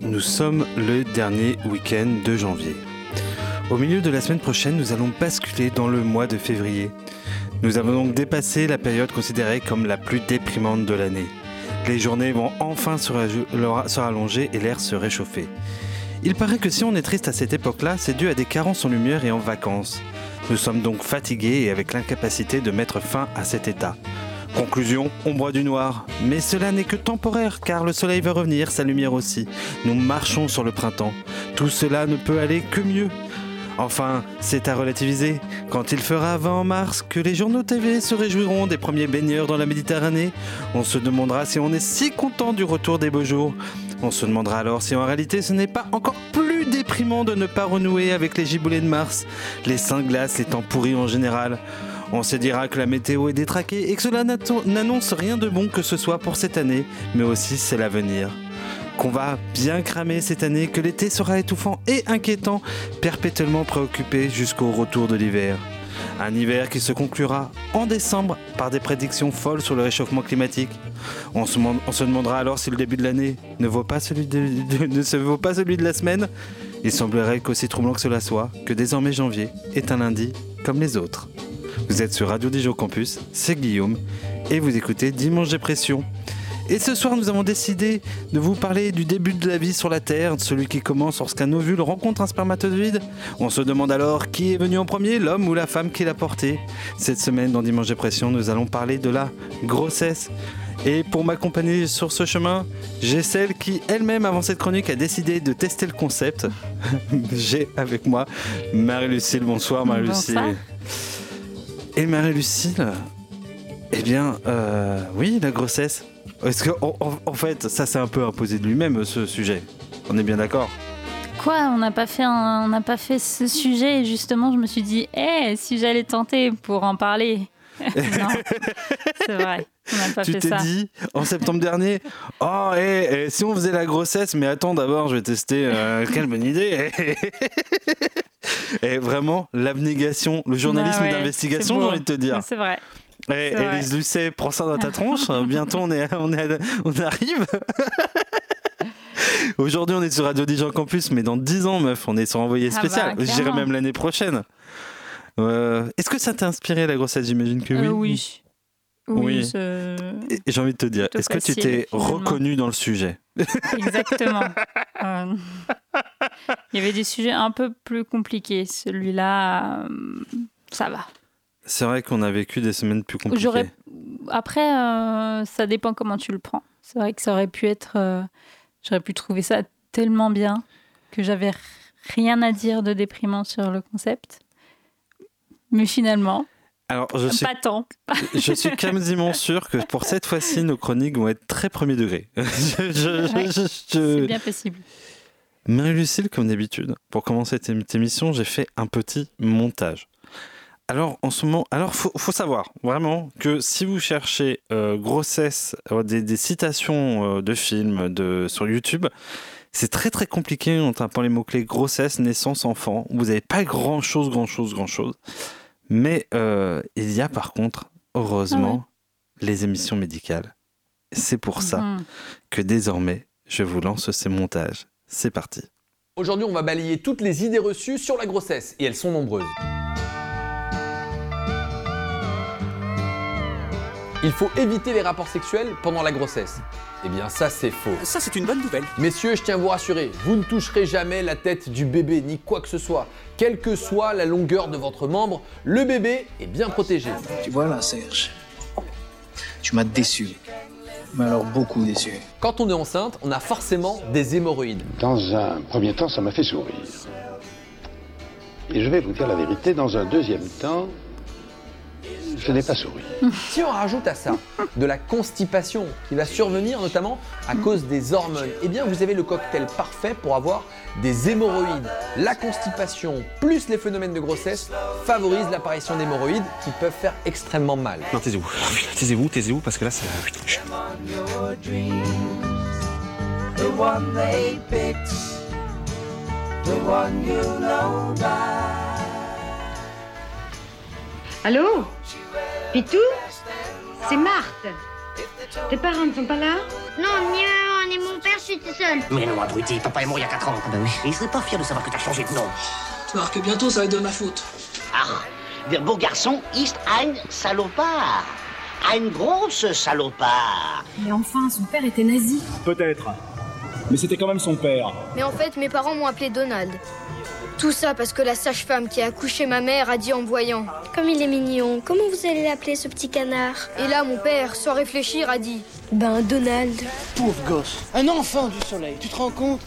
Nous sommes le dernier week-end de janvier. Au milieu de la semaine prochaine, nous allons basculer dans le mois de février. Nous avons donc dépassé la période considérée comme la plus déprimante de l'année. Les journées vont enfin se, rallonger et l'air se réchauffer. Il paraît que si on est triste à cette époque-là, c'est dû à des carences en lumière et en vacances. Nous sommes donc fatigués et avec l'incapacité de mettre fin à cet état. Conclusion, on boit du noir. Mais cela n'est que temporaire car le soleil va revenir, sa lumière aussi. Nous marchons sur le printemps. Tout cela ne peut aller que mieux. Enfin, c'est à relativiser. Quand il fera 20 en mars, que les journaux TV se réjouiront des premiers baigneurs dans la Méditerranée, on se demandera si on est si content du retour des beaux jours. On se demandera alors si en réalité ce n'est pas encore plus déprimant de ne pas renouer avec les giboulées de Mars, les saints glaces, les temps pourris en général. On se dira que la météo est détraquée et que cela n'annonce rien de bon que ce soit pour cette année, mais aussi c'est l'avenir. Qu'on va bien cramer cette année, que l'été sera étouffant et inquiétant, perpétuellement préoccupé jusqu'au retour de l'hiver. Un hiver qui se conclura en décembre par des prédictions folles sur le réchauffement climatique. On se, demandera alors si le début de l'année ne, vaut pas celui ne se vaut pas celui de la semaine. Il semblerait qu'aussi troublant que cela soit, que désormais janvier est un lundi comme les autres. Vous êtes sur Radio Dijon Campus, c'est Guillaume, et vous écoutez Dimanche Dépression. Et ce soir, nous avons décidé de vous parler du début de la vie sur la Terre, celui qui commence lorsqu'un ovule rencontre un spermatozoïde. On se demande alors qui est venu en premier, l'homme ou la femme qui l'a porté. Cette semaine, dans Dimanche Dépression, nous allons parler de la grossesse. Et pour m'accompagner sur ce chemin, j'ai celle qui elle-même, avant cette chronique, a décidé de tester le concept. j'ai avec moi Marie-Lucille. Bonsoir Marie-Lucille. Et Marie-Lucille, eh bien, euh, oui, la grossesse. Est-ce que, en, fait, ça s'est un peu imposé de lui-même, ce sujet? On est bien d'accord? Quoi On n'a pas fait on n'a pas fait ce sujet. Et justement, je me suis dit, eh, si j'allais tenter pour en parler. non, c'est vrai. On n'a pas tu t'es dit en septembre dernier, oh, eh, si on faisait la grossesse, mais attends, d'abord, je vais tester. Euh, quelle bonne idée Et vraiment, l'abnégation, le journalisme bah d'investigation, j'ai envie de te dire. C'est vrai. Et Élise Lucet, prends ça dans ta tronche. Bientôt, on, est, on, est, on arrive. Aujourd'hui, on est sur Radio Dijon Campus, mais dans 10 ans, meuf, on est sur envoyé ah spécial. Ah J'irai même l'année prochaine. Euh, est-ce que ça t'a inspiré la grossesse J'imagine que oui. Euh, oui. Oui. J'ai envie de te dire, est-ce que tu t'es reconnu dans le sujet? Exactement. Euh, il y avait des sujets un peu plus compliqués. Celui-là, ça va. C'est vrai qu'on a vécu des semaines plus compliquées. Après, euh, ça dépend comment tu le prends. C'est vrai que ça aurait pu être. Euh, j'aurais pu trouver ça tellement bien que j'avais rien à dire de déprimant sur le concept. Mais finalement. Alors, je suis, pas tant. je suis quasiment sûr que pour cette fois-ci, nos chroniques vont être très premier degré. C'est bien possible. Marie-Lucille, comme d'habitude, pour commencer cette émission, j'ai fait un petit montage. Alors, en ce moment, alors faut, faut savoir vraiment que si vous cherchez euh, grossesse, euh, des, citations euh, de films de, sur YouTube, c'est très très compliqué en tapant les mots-clés grossesse, naissance, enfant. Vous n'avez pas grand chose, grand chose, grand chose. Mais il y a par contre, heureusement, ah les émissions médicales. C'est pour ça mhm. que désormais, je vous lance ces montages. C'est parti. Aujourd'hui, on va balayer toutes les idées reçues sur la grossesse, et elles sont nombreuses. Il faut éviter les rapports sexuels pendant la grossesse. Eh bien ça c'est faux. Ça c'est une bonne nouvelle. Messieurs, je tiens à vous rassurer, vous ne toucherez jamais la tête du bébé ni quoi que ce soit. Quelle que soit la longueur de votre membre, le bébé est bien protégé. Tu vois là Serge, tu m'as déçu. Mais alors beaucoup déçu. Quand on est enceinte, on a forcément des hémorroïdes. Dans un premier temps, ça m'a fait sourire. Et je vais vous dire la vérité, dans un deuxième temps, je n'ai pas souri. Si on rajoute à ça de la constipation qui va survenir notamment à cause des hormones, eh bien vous avez le cocktail parfait pour avoir des hémorroïdes. La constipation plus les phénomènes de grossesse favorisent l'apparition d'hémorroïdes qui peuvent faire extrêmement mal. Non, taisez-vous, taisez-vous, taisez-vous parce que là c'est... Allô Pitou C'est Marthe. Tes parents ne sont pas là Non, ni maman et mon père, j'étais seule. Mais non, abruti, papa est mort il y a 4 ans. Ah bah oui. Et il serait pas fier de savoir que t'as changé de nom. Tu voir que bientôt ça va être de ma faute. Ah, beau garçon ist ein salopard. Ein grosse salopard. Mais enfin, son père était nazi. Peut-être. Mais c'était quand même son père. Mais en fait, mes parents m'ont appelé Donald. Tout ça parce que la sage-femme qui a accouché ma mère a dit en me voyant Comme il est mignon, comment vous allez l'appeler ce petit canard? Et là, mon père, sans réfléchir, a dit Ben, Donald. Pauvre gosse. Un enfant du soleil, tu te rends compte?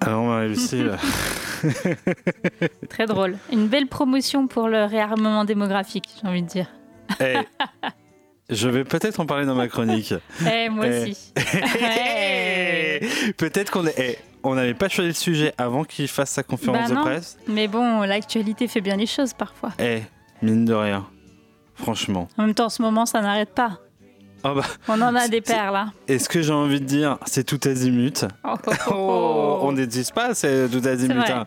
Alors Marie-Lucille, Très drôle. Une belle promotion pour le réarmement démographique, j'ai envie de dire. eh, je vais peut-être en parler dans ma chronique. Eh, moi Eh. aussi. Eh. peut-être qu'on est... eh, on n'avait pas choisi le sujet avant qu'il fasse sa conférence Bah de presse. Mais bon, l'actualité fait bien les choses parfois. Eh, mine de rien. Franchement. En même temps, en ce moment, ça n'arrête pas. Ah bah, On en a des perles, là. et ce que j'ai envie de dire, c'est tout azimut. Oh, oh, oh, Oh, on n'existe pas, c'est tout azimut. hein.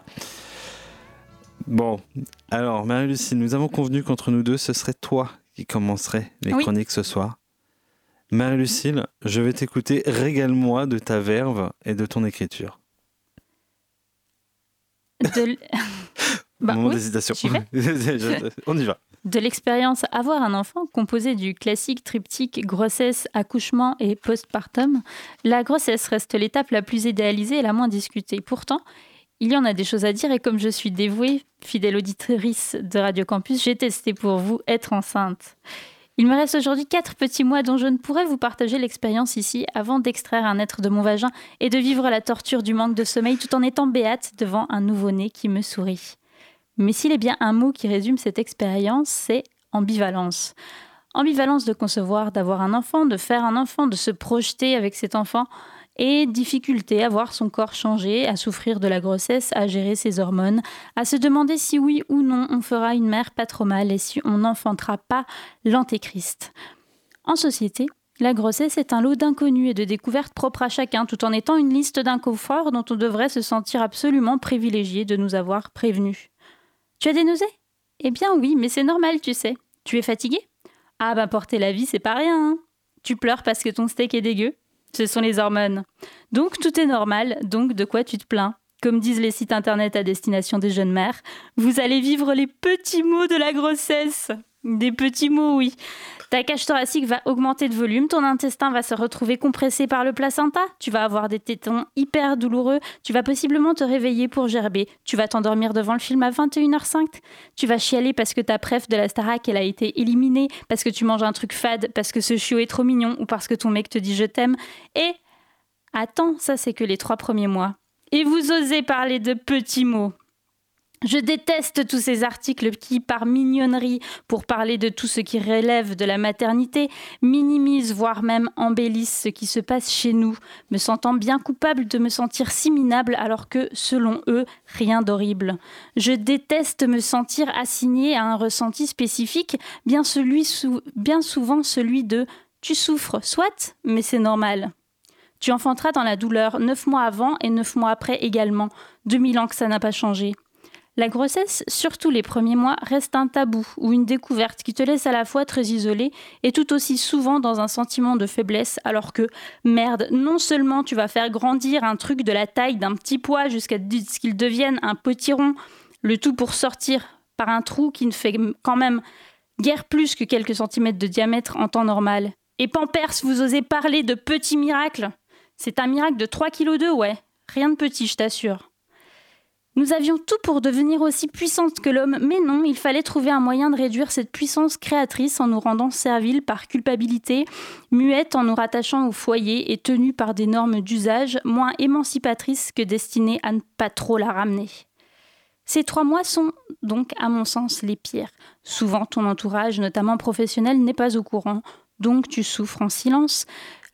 Bon, alors Marie-Lucie, nous avons convenu qu'entre nous deux, ce serait toi qui commencerais les Oui. chroniques ce soir. Marie-Lucille, je vais t'écouter, régale-moi de ta verve et de ton écriture. De Bah Moment oui, d'hésitation. on y va. De l'expérience avoir un enfant composé du classique triptyque grossesse, accouchement et postpartum, la grossesse reste l'étape la plus idéalisée et la moins discutée. Pourtant, il y en a des choses à dire et comme je suis dévouée, fidèle auditrice de Radio Campus, j'ai testé pour vous être enceinte. Il me reste aujourd'hui quatre petits mois dont je ne pourrais vous partager l'expérience ici avant d'extraire un être de mon vagin et de vivre la torture du manque de sommeil tout en étant béate devant un nouveau-né qui me sourit. Mais s'il est bien un mot qui résume cette expérience, c'est ambivalence. Ambivalence de concevoir, d'avoir un enfant, de faire un enfant, de se projeter avec cet enfant, et difficulté à voir son corps changer, à souffrir de la grossesse, à gérer ses hormones, à se demander si oui ou non on fera une mère pas trop mal et si on n'enfantera pas l'antéchrist. En société, la grossesse est un lot d'inconnus et de découvertes propres à chacun, tout en étant une liste d'inconforts dont on devrait se sentir absolument privilégié de nous avoir prévenus. Tu as des nausées? Eh bien oui, mais c'est normal, tu sais. Tu es fatigué? Ah bah porter la vie, c'est pas rien. hein. Tu pleures parce que ton steak est dégueu Ce sont les hormones. Donc tout est normal, donc de quoi tu te plains? Comme disent les sites internet à destination des jeunes mères, vous allez vivre les petits mots de la grossesse. Des petits mots, oui. Ta cage thoracique va augmenter de volume, ton intestin va se retrouver compressé par le placenta, tu vas avoir des tétons hyper douloureux, tu vas possiblement te réveiller pour gerber, tu vas t'endormir devant le film à 21h05, tu vas chialer parce que ta préf de la Starac elle a été éliminée, parce que tu manges un truc fade, parce que ce chiot est trop mignon ou parce que ton mec te dit je t'aime. Et attends, ça c'est que les trois premiers mois. Et vous osez parler de petits mots. Je déteste tous ces articles qui, par mignonnerie, pour parler de tout ce qui relève de la maternité, minimisent, voire même embellissent ce qui se passe chez nous, me sentant bien coupable de me sentir si minable alors que, selon eux, rien d'horrible. Je déteste me sentir assigné à un ressenti spécifique, bien souvent celui de tu souffres, soit, mais c'est normal. Tu enfanteras dans la douleur neuf mois avant et neuf mois après également. 2000 ans que ça n'a pas changé. La grossesse, surtout les premiers mois, reste un tabou ou une découverte qui te laisse à la fois très isolé et tout aussi souvent dans un sentiment de faiblesse alors que, merde, non seulement tu vas faire grandir un truc de la taille d'un petit pois jusqu'à ce qu'il devienne un potiron, le tout pour sortir par un trou qui ne fait quand même guère plus que quelques centimètres de diamètre en temps normal. Et Pampers, vous osez parler de petits miracles? C'est un miracle de 3 kg ouais. Rien de petit, je t'assure. Nous avions tout pour devenir aussi puissantes que l'homme, mais non, il fallait trouver un moyen de réduire cette puissance créatrice en nous rendant serviles par culpabilité, muettes en nous rattachant au foyer et tenues par des normes d'usage moins émancipatrices que destinées à ne pas trop la ramener. Ces trois mois sont donc, à mon sens, les pires. Souvent, ton entourage, notamment professionnel, n'est pas au courant, donc tu souffres en silence.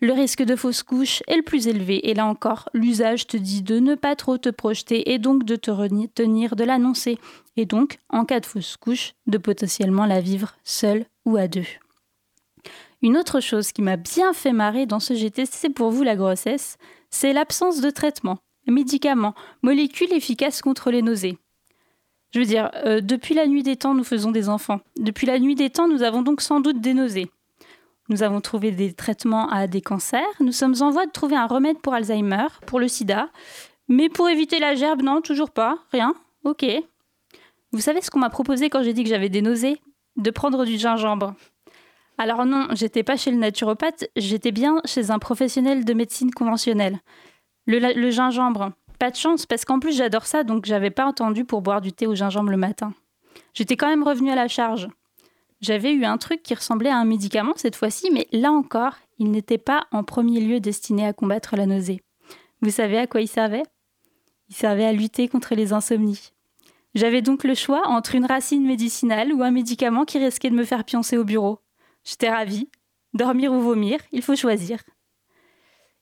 Le risque de fausse couche est le plus élevé et là encore, l'usage te dit de ne pas trop te projeter et donc de te retenir de l'annoncer. Et donc, en cas de fausse couche, de potentiellement la vivre seule ou à deux. Une autre chose qui m'a bien fait marrer dans ce GT, c'est pour vous la grossesse, c'est l'absence de traitement, médicaments, molécules efficaces contre les nausées. Je veux dire, euh, depuis la nuit des temps, nous faisons des enfants. Depuis la nuit des temps, nous avons donc sans doute des nausées. Nous avons trouvé des traitements à des cancers. Nous sommes en voie de trouver un remède pour Alzheimer, pour le sida. Mais pour éviter la gerbe, non, toujours pas. Rien. Ok. Vous savez ce qu'on m'a proposé quand j'ai dit que j'avais des nausées? De prendre du gingembre. Alors non, j'étais pas chez le naturopathe, j'étais bien chez un professionnel de médecine conventionnelle. Le, gingembre, pas de chance parce qu'en plus j'adore ça, donc j'avais pas entendu pour boire du thé au gingembre le matin. J'étais quand même revenue à la charge. J'avais eu un truc qui ressemblait à un médicament cette fois-ci, mais là encore, il n'était pas en premier lieu destiné à combattre la nausée. Vous savez à quoi il servait? Il servait à lutter contre les insomnies. J'avais donc le choix entre une racine médicinale ou un médicament qui risquait de me faire pioncer au bureau. J'étais ravie. Dormir ou vomir, il faut choisir.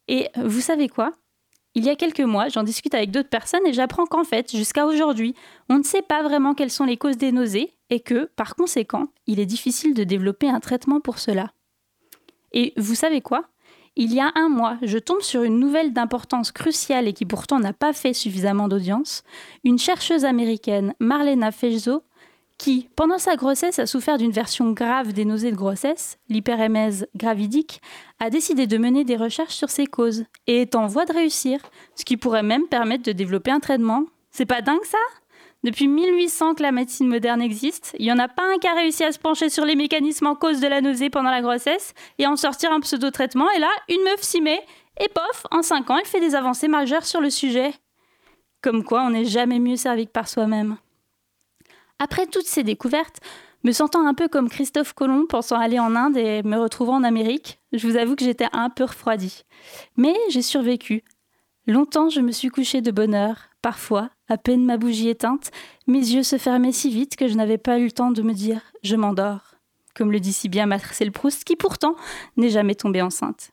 Et vous savez quoi? Il y a quelques mois, j'en discute avec d'autres personnes et j'apprends qu'en fait, jusqu'à aujourd'hui, on ne sait pas vraiment quelles sont les causes des nausées et que, par conséquent, il est difficile de développer un traitement pour cela. Et vous savez quoi? Il y a un mois, je tombe sur une nouvelle d'importance cruciale et qui pourtant n'a pas fait suffisamment d'audience. Une chercheuse américaine, Marlena Fejzo, qui, pendant sa grossesse, a souffert d'une version grave des nausées de grossesse, l'hyperémèse gravidique, a décidé de mener des recherches sur ces causes et est en voie de réussir, ce qui pourrait même permettre de développer un traitement. C'est pas dingue ça? Depuis 1800 que la médecine moderne existe, il n'y en a pas un qui a réussi à se pencher sur les mécanismes en cause de la nausée pendant la grossesse et en sortir un pseudo-traitement. Et là, une meuf s'y met et pof, en 5 ans, elle fait des avancées majeures sur le sujet. Comme quoi, on n'est jamais mieux servi que par soi-même. Après toutes ces découvertes, me sentant un peu comme Christophe Colomb pensant aller en Inde et me retrouvant en Amérique, je vous avoue que j'étais un peu refroidie. Mais j'ai survécu. Longtemps, je me suis couchée de bonne heure, Parfois, à peine ma bougie éteinte, mes yeux se fermaient si vite que je n'avais pas eu le temps de me dire je m'endors, comme le dit si bien Marcel Proust, qui pourtant n'est jamais tombée enceinte.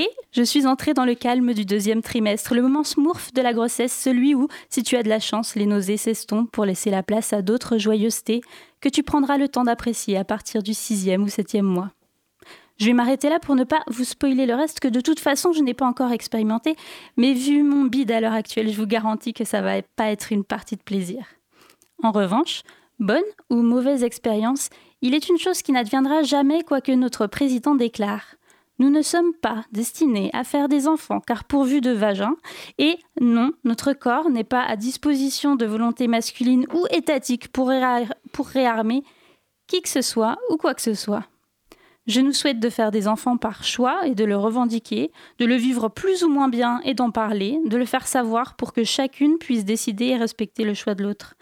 Et je suis entrée dans le calme du deuxième trimestre, le moment smurf de la grossesse, celui où, si tu as de la chance, les nausées s'estompent pour laisser la place à d'autres joyeusetés que tu prendras le temps d'apprécier à partir du sixième ou septième mois. Je vais m'arrêter là pour ne pas vous spoiler le reste que de toute façon je n'ai pas encore expérimenté, mais vu mon bide à l'heure actuelle, je vous garantis que ça va pas être une partie de plaisir. En revanche, bonne ou mauvaise expérience, il est une chose qui n'adviendra jamais quoi que notre président déclare. Nous ne sommes pas destinés à faire des enfants car pourvus de vagin, et non, notre corps n'est pas à disposition de volonté masculine ou étatique pour, pour réarmer qui que ce soit ou quoi que ce soit. Je nous souhaite de faire des enfants par choix et de le revendiquer, de le vivre plus ou moins bien et d'en parler, de le faire savoir pour que chacune puisse décider et respecter le choix de l'autre.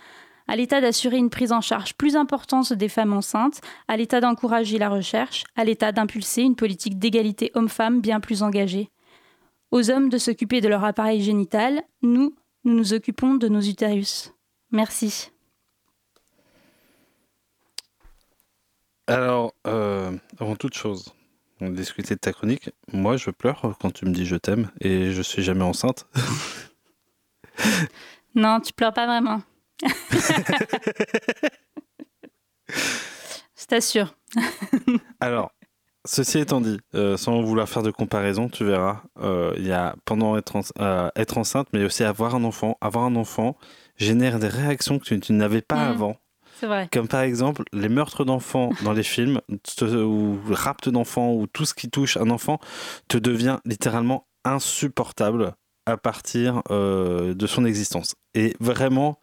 À l'État d'assurer une prise en charge plus importante des femmes enceintes, à l'État d'encourager la recherche, à l'État d'impulser une politique d'égalité homme-femme bien plus engagée. Aux hommes de s'occuper de leur appareil génital, nous, nous nous occupons de nos utérus. Merci. Alors, euh, avant toute chose, on discutait de ta chronique. Moi, je pleure quand tu me dis je t'aime et je suis jamais enceinte. non, tu pleures pas vraiment. Je t'assure. Alors, ceci étant dit, euh, sans vouloir faire de comparaison, tu verras, euh, il y a pendant être, être, enceinte, mais aussi avoir un enfant. Avoir un enfant génère des réactions que tu, n'avais pas mmh. avant. Comme par exemple les meurtres d'enfants dans les films, ou le rapt d'enfants, ou tout ce qui touche un enfant, te devient littéralement insupportable à partir euh, de son existence. Et vraiment,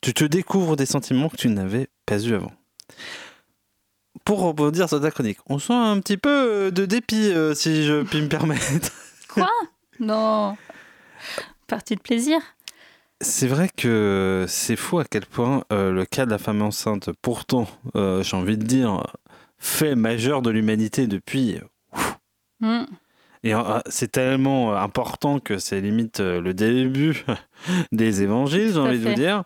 tu te découvres des sentiments que tu n'avais pas eu avant. Pour rebondir sur ta chronique, on sent un petit peu de dépit, euh, si je puis me permettre. Quoi? Non. Partie de plaisir. C'est vrai que c'est fou à quel point euh, le cas de la femme enceinte, pourtant, euh, j'ai envie de dire, fait majeur de l'humanité depuis. Mm. Et euh, c'est tellement important que c'est limite le début des évangiles, j'ai envie de vous dire.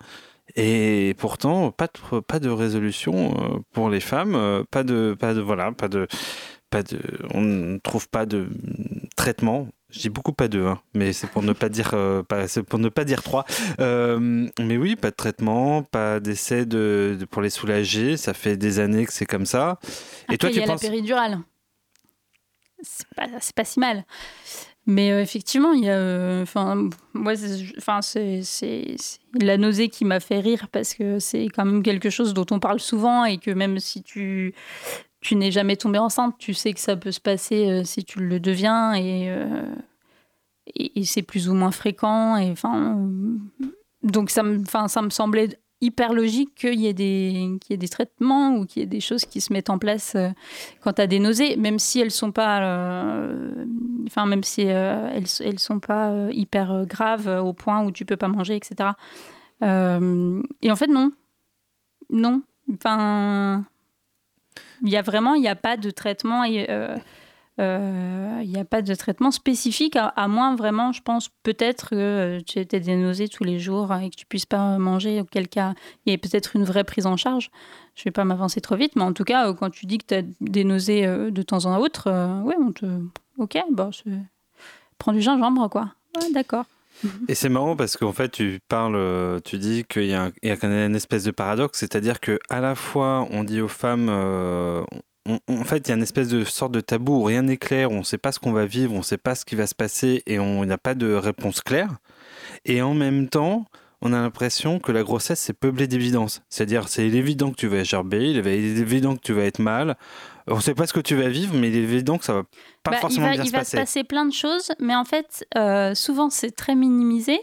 Et pourtant, pas de, pas de résolution pour les femmes, pas de, pas de, voilà, pas de, pas de, on ne trouve pas de traitement je dis beaucoup pas deux, hein, mais c'est pour ne pas dire euh, pas, pour ne pas dire trois. Euh, mais oui, pas de traitement, pas d'essai de, pour les soulager. Ça fait des années que c'est comme ça. Et toi, tu il y a penses... la péridurale. C'est pas, pas si mal. Mais euh, effectivement, il y a, enfin, moi, enfin, c'est, c'est, la nausée qui m'a fait rire parce que c'est quand même quelque chose dont on parle souvent et que même si tu tu n'es jamais tombé enceinte. Tu sais que ça peut se passer euh, si tu le deviens et, et, c'est plus ou moins fréquent. Et, enfin, donc ça me, ça me semblait hyper logique qu'il y, ait des, y ait des traitements ou qu'il y ait des choses qui se mettent en place quand tu as des nausées, même si elles sont pas, enfin même si elles, elles sont pas hyper graves au point où tu peux pas manger, etc. et en fait non, non. Enfin, il y a vraiment, il n'y a pas de traitement. Euh, euh, il n'y a pas de traitement spécifique, à, moins vraiment, je pense, peut-être que tu étais des nausées tous les jours et que tu puisses pas manger, auquel cas il y a peut-être une vraie prise en charge. Je vais pas m'avancer trop vite, mais en tout cas, quand tu dis que tu as des nausées euh, de temps en autre, ouais, on te. Ok, bon, prends du gingembre, quoi. D'accord. Et c'est marrant parce qu'en fait, tu parles, euh, tu dis qu'il y, a, une espèce de paradoxe, c'est-à-dire que à la fois, on dit aux femmes, euh, en fait, il y a une espèce de sorte de tabou où rien n'est clair, où on ne sait pas ce qu'on va vivre, on ne sait pas ce qui va se passer et on n'a pas de réponse claire. Et en même temps, on a l'impression que la grossesse, c'est peuplé d'évidence. C'est-à-dire, c'est évident que tu vas gerber, il est évident que tu vas être mal. On ne sait pas ce que tu vas vivre, mais il est évident que ça va pas bah, forcément bien se passer. Il va se passer plein de choses, mais en fait, euh, souvent, c'est très minimisé.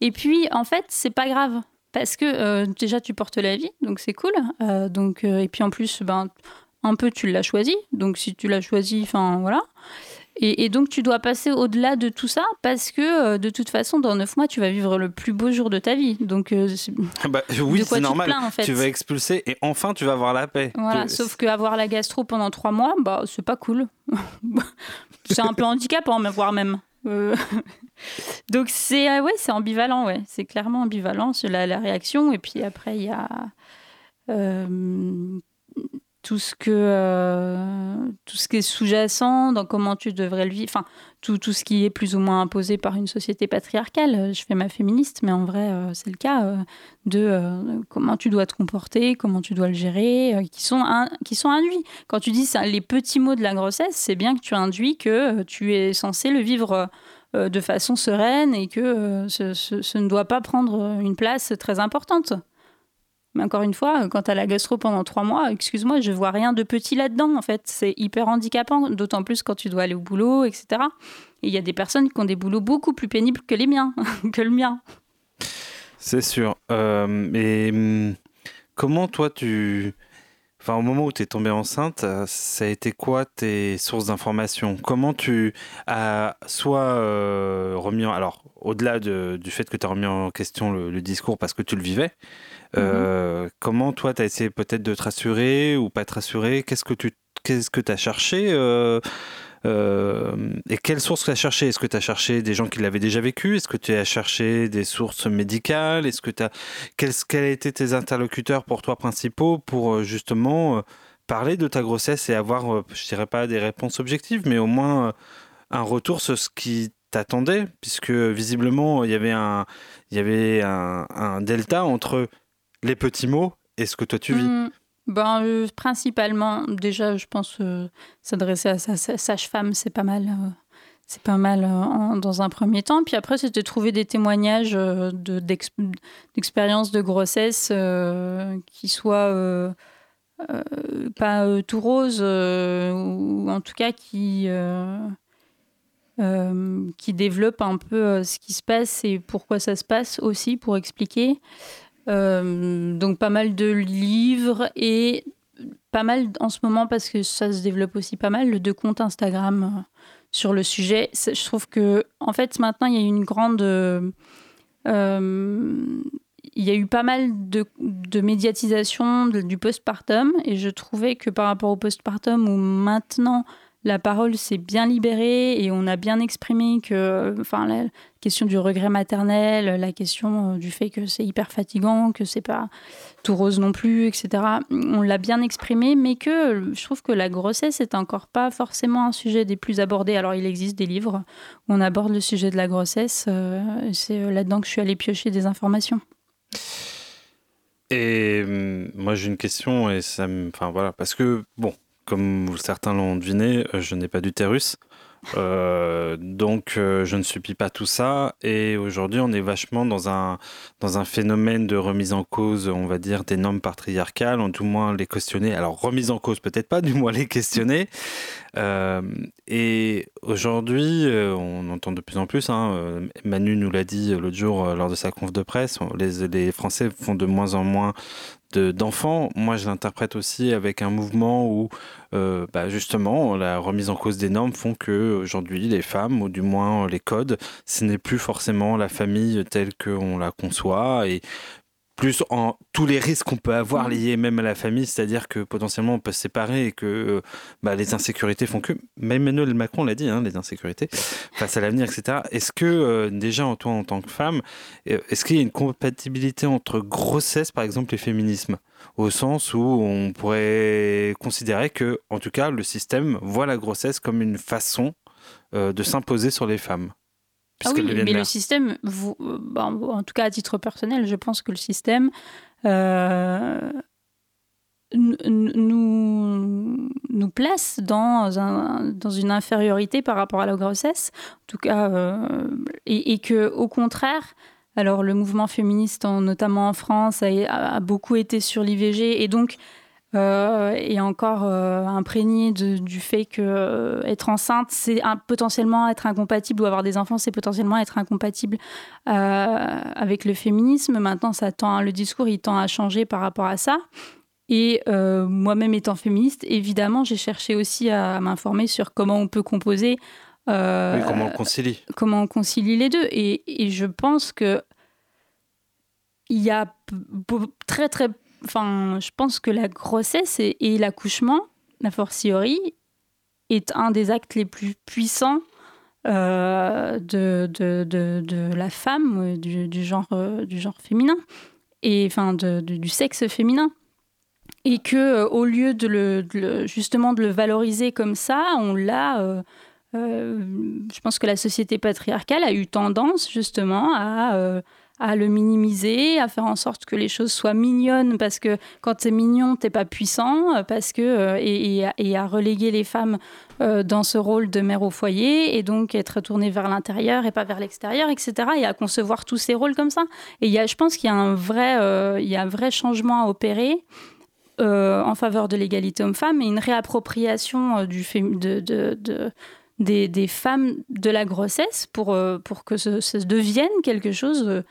Et puis, en fait, c'est pas grave. Parce que euh, déjà, tu portes la vie, donc c'est cool. Euh, donc, et puis en plus, ben, un peu, tu l'as choisi. Donc, si tu l'as choisi, enfin, voilà. Et, donc, tu dois passer au-delà de tout ça parce que, euh, de toute façon, dans neuf mois, tu vas vivre le plus beau jour de ta vie. Donc, euh, bah, oui, c'est normal. Tu vas expulser et enfin, tu vas avoir la paix. Voilà, sauf qu'avoir la gastro pendant trois mois, bah, c'est pas cool. c'est un peu handicapant, voire même. Euh, donc, c'est ouais, c'est ambivalent, ouais. C'est clairement ambivalent la, la, réaction. Et puis après, il y a tout ce que euh, tout ce qui est sous-jacent dans comment tu devrais le vivre enfin tout, tout ce qui est plus ou moins imposé par une société patriarcale. Je fais ma féministe mais en vrai euh, c'est le cas euh, de comment tu dois te comporter comment tu dois le gérer qui sont qui sont induits. Quand tu dis les petits mots de la grossesse c'est bien que tu induis que tu es censé le vivre de façon sereine et que ce ne doit pas prendre une place très importante mais encore une fois, quand tu as la gastro pendant trois mois, excuse-moi, je vois rien de petit là-dedans, en fait. C'est hyper handicapant, d'autant plus quand tu dois aller au boulot, etc. Et il y a des personnes qui ont des boulots beaucoup plus pénibles que les miens, que le mien. C'est sûr. Euh, et hum, comment toi, tu... Enfin, au moment où tu es tombée enceinte, euh, ça a été quoi tes sources d'informations? Comment tu as soit euh, remis en... Alors, au-delà du fait que tu as remis en question le, discours parce que tu le vivais, euh, comment toi, tu as essayé peut-être de te rassurer ou pas te rassurer? Qu'est-ce que tu qu'est-ce que as cherché euh, et quelles sources tu as cherché? Est-ce que tu as cherché des gens qui l'avaient déjà vécu? Est-ce que tu as cherché des sources médicales? Est-ce que tu as quels, été tes interlocuteurs pour toi principaux pour justement parler de ta grossesse et avoir, je dirais pas des réponses objectives, mais au moins un retour sur ce qui t'attendait, puisque visiblement il y avait un, il y avait un, delta entre les petits mots et ce que toi tu vis. Mm. Ben, euh, Principalement, déjà, je pense euh, s'adresser à sa, sage-femme, c'est pas mal. Euh, c'est pas mal dans un premier temps. Puis après, c'était trouver des témoignages d'expériences de, grossesse qui soient pas tout rose, ou en tout cas qui, qui développent un peu ce qui se passe et pourquoi ça se passe aussi, pour expliquer. Euh, donc pas mal de livres et pas mal en ce moment parce que ça se développe aussi pas mal de comptes Instagram euh, sur le sujet. Je trouve que en fait maintenant il y a une grande euh, il y a eu pas mal de, de médiatisation du postpartum et je trouvais que par rapport au postpartum où maintenant la parole s'est bien libérée et on a bien exprimé que, enfin, la question du regret maternel, la question euh, du fait que c'est hyper fatigant, que c'est pas tout rose non plus, etc. On l'a bien exprimé, mais que je trouve que la grossesse est encore pas forcément un sujet des plus abordés. Alors, il existe des livres où on aborde le sujet de la grossesse. Euh, c'est euh, là-dedans que je suis allée piocher des informations. Et hum, moi, j'ai une question, et ça me. Enfin, voilà, parce que, bon, comme certains l'ont deviné, euh, je n'ai pas d'utérus. Euh, donc, euh, je ne subis pas tout ça. Et aujourd'hui, on est vachement dans un, dans un phénomène de remise en cause, on va dire, des normes patriarcales, en tout moins les questionner. Alors, remise en cause, peut-être pas, du moins les questionner. Euh, et aujourd'hui, on entend de plus en plus, hein, Manu nous l'a dit l'autre jour lors de sa conf de presse, les, les Français font de moins en moins d'enfants. Moi, je l'interprète aussi avec un mouvement où, euh, bah, justement, la remise en cause des normes font que aujourd'hui, les femmes, ou du moins les codes, ce n'est plus forcément la famille telle qu'on la conçoit. Et plus en tous les risques qu'on peut avoir liés même à la famille, c'est-à-dire que potentiellement on peut se séparer et que euh, bah, les insécurités font que, même Emmanuel Macron l'a dit, hein, les insécurités face à l'avenir, etc. Est-ce que euh, déjà en toi en tant que femme, euh, est-ce qu'il y a une compatibilité entre grossesse par exemple et féminisme? Au sens où on pourrait considérer que, en tout cas, le système voit la grossesse comme une façon de s'imposer sur les femmes ah oui, mais le système, vous, euh, bah, en tout cas à titre personnel, je pense que le système euh, nous, nous place dans, un, dans une infériorité par rapport à la grossesse, en tout cas, euh, et, et, que au contraire, alors le mouvement féministe, notamment en France, a, a beaucoup été sur l'IVG, et donc euh, et encore euh, imprégné du fait que euh, être enceinte, c'est potentiellement être incompatible ou avoir des enfants, c'est potentiellement être incompatible avec le féminisme. Maintenant, ça tend, le discours, il tend à changer par rapport à ça. Et moi-même étant féministe, évidemment, j'ai cherché aussi à, m'informer sur comment on peut composer. comment on concilie. Comment on concilie les deux. Et, et je pense que il y a très très enfin, je pense que la grossesse et, l'accouchement, la fortiori, est un des actes les plus puissants euh, de, la femme, du, genre, euh, du genre féminin, et enfin du sexe féminin. Et que euh, au lieu de le, justement de le valoriser comme ça, on l'a. je pense que la société patriarcale a eu tendance justement à à le minimiser, à faire en sorte que les choses soient mignonnes, parce que quand c'est mignon, t'es pas puissant, euh, parce que euh, et, à reléguer les femmes euh, dans ce rôle de mère au foyer, et donc être tournée vers l'intérieur et pas vers l'extérieur, etc. Et à concevoir tous ces rôles comme ça. Et il y a, je pense qu'il y a un vrai, il y a un vrai changement à opérer. en faveur de l'égalité homme-femme et une réappropriation du de, de, de des, femmes de la grossesse pour, pour que ce, ça devienne quelque chose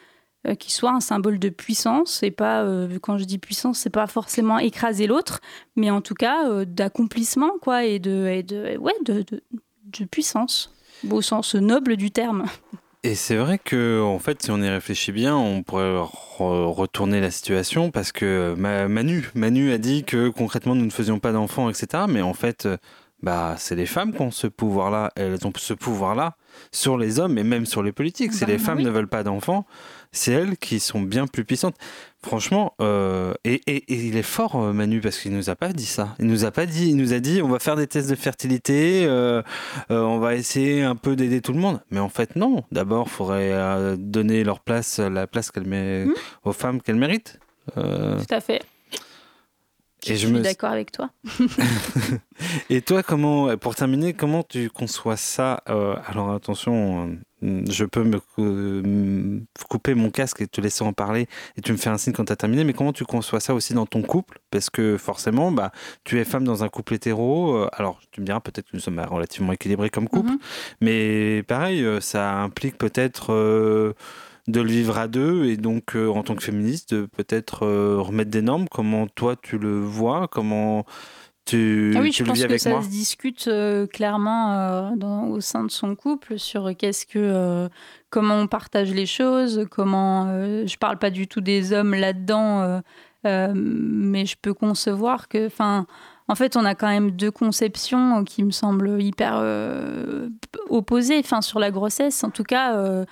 euh, qui soit un symbole de puissance. Et pas, euh, quand je dis puissance, c'est pas forcément écraser l'autre, mais en tout cas euh, d'accomplissement, quoi, et de, ouais, de, puissance, au sens noble du terme. Et c'est vrai que, en fait, si on y réfléchit bien, on pourrait retourner la situation parce que Manu, Manu a dit que concrètement nous ne faisions pas d'enfants, etc. Mais en fait, bah, c'est les femmes qui ont ce pouvoir-là. Elles ont ce pouvoir-là sur les hommes et même sur les politiques. si bah les femmes ne veulent pas d'enfants, c'est elles qui sont bien plus puissantes. Franchement, euh, et, il est fort euh, Manu parce qu'il nous a pas dit ça. Il nous a pas dit, il nous a dit on va faire des tests de fertilité, euh, on va essayer un peu d'aider tout le monde. Mais en fait non. D'abord, il faudrait donner leur place, la place qu'elle met hmm. aux femmes qu'elles méritent. Tout à fait. Je, suis d'accord avec toi. et toi, comment, pour terminer, comment tu conçois ça Alors attention, je peux me couper mon casque et te laisser en parler et tu me fais un signe quand tu as terminé, mais comment tu conçois ça aussi dans ton couple? Parce que forcément, bah, tu es femme dans un couple hétéro, euh, alors tu me diras peut-être que nous sommes relativement équilibrés comme couple, mhm. mais pareil, euh, ça implique peut-être euh, de le vivre à deux et donc en tant que féministe, peut-être remettre des normes, comment toi tu le vois, comment... Tu, ah oui, je pense que ça se discute euh, clairement euh, dans, au sein de son couple sur qu'est-ce que, euh, comment on partage les choses, comment. je parle pas du tout des hommes là-dedans, mais je peux concevoir que, enfin, en fait, on a quand même deux conceptions qui me semblent hyper opposées. Enfin, sur la grossesse, en tout cas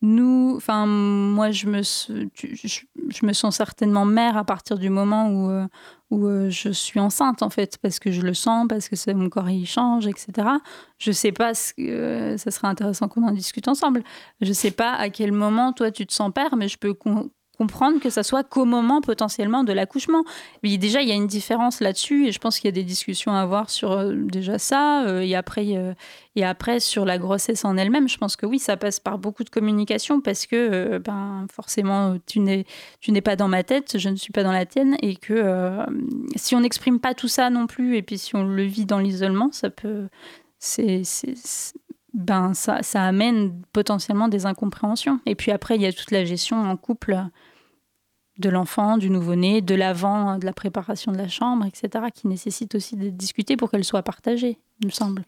nous, enfin, moi, je me, je, me sens certainement mère à partir du moment où, euh, où euh, je suis enceinte, en fait, parce que je le sens, parce que mon corps il change, etc. Je sais pas, ce que, euh, ça serait intéressant qu'on en discute ensemble. Je sais pas à quel moment toi tu te sens père, mais je peux comprendre que ça soit qu'au moment potentiellement de l'accouchement. Mais déjà, il y a une différence là-dessus et je pense qu'il y a des discussions à avoir sur euh, déjà ça euh, et, après, euh, et après sur la grossesse en elle-même. Je pense que oui, ça passe par beaucoup de communication parce que ben, forcément, tu n'es, pas dans ma tête, je ne suis pas dans la tienne et que si on n'exprime pas tout ça non plus et puis si on le vit dans l'isolement, ça peut... ben ça, ça amène potentiellement des incompréhensions. Et puis après, il y a toute la gestion en couple de l'enfant, du nouveau-né, de l'avant, de la préparation de la chambre, etc., qui nécessite aussi d'être discutée pour qu'elle soit partagée, il me semble.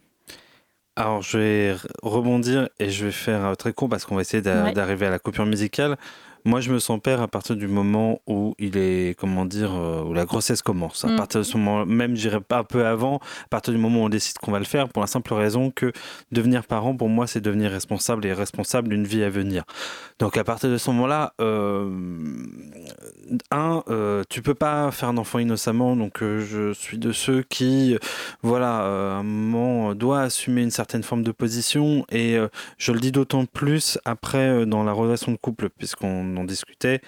Alors, je vais rebondir et je vais faire très court parce qu'on va essayer d'arriver à la coupure musicale. Moi, je me sens père à partir du moment où il est, comment dire, euh, où la grossesse commence. À mm. partir de ce moment, même, j'irai pas un peu avant, à partir du moment où on décide qu'on va le faire, pour la simple raison que devenir parent, pour moi, c'est devenir responsable et responsable d'une vie à venir. Donc, à partir de ce moment-là, euh, un, euh, tu peux pas faire un enfant innocemment. Donc, euh, je suis de ceux qui, voilà, à un moment, doit assumer une certaine forme de position. Et je le dis d'autant plus après dans la relation de couple, puisqu'on on en discutait.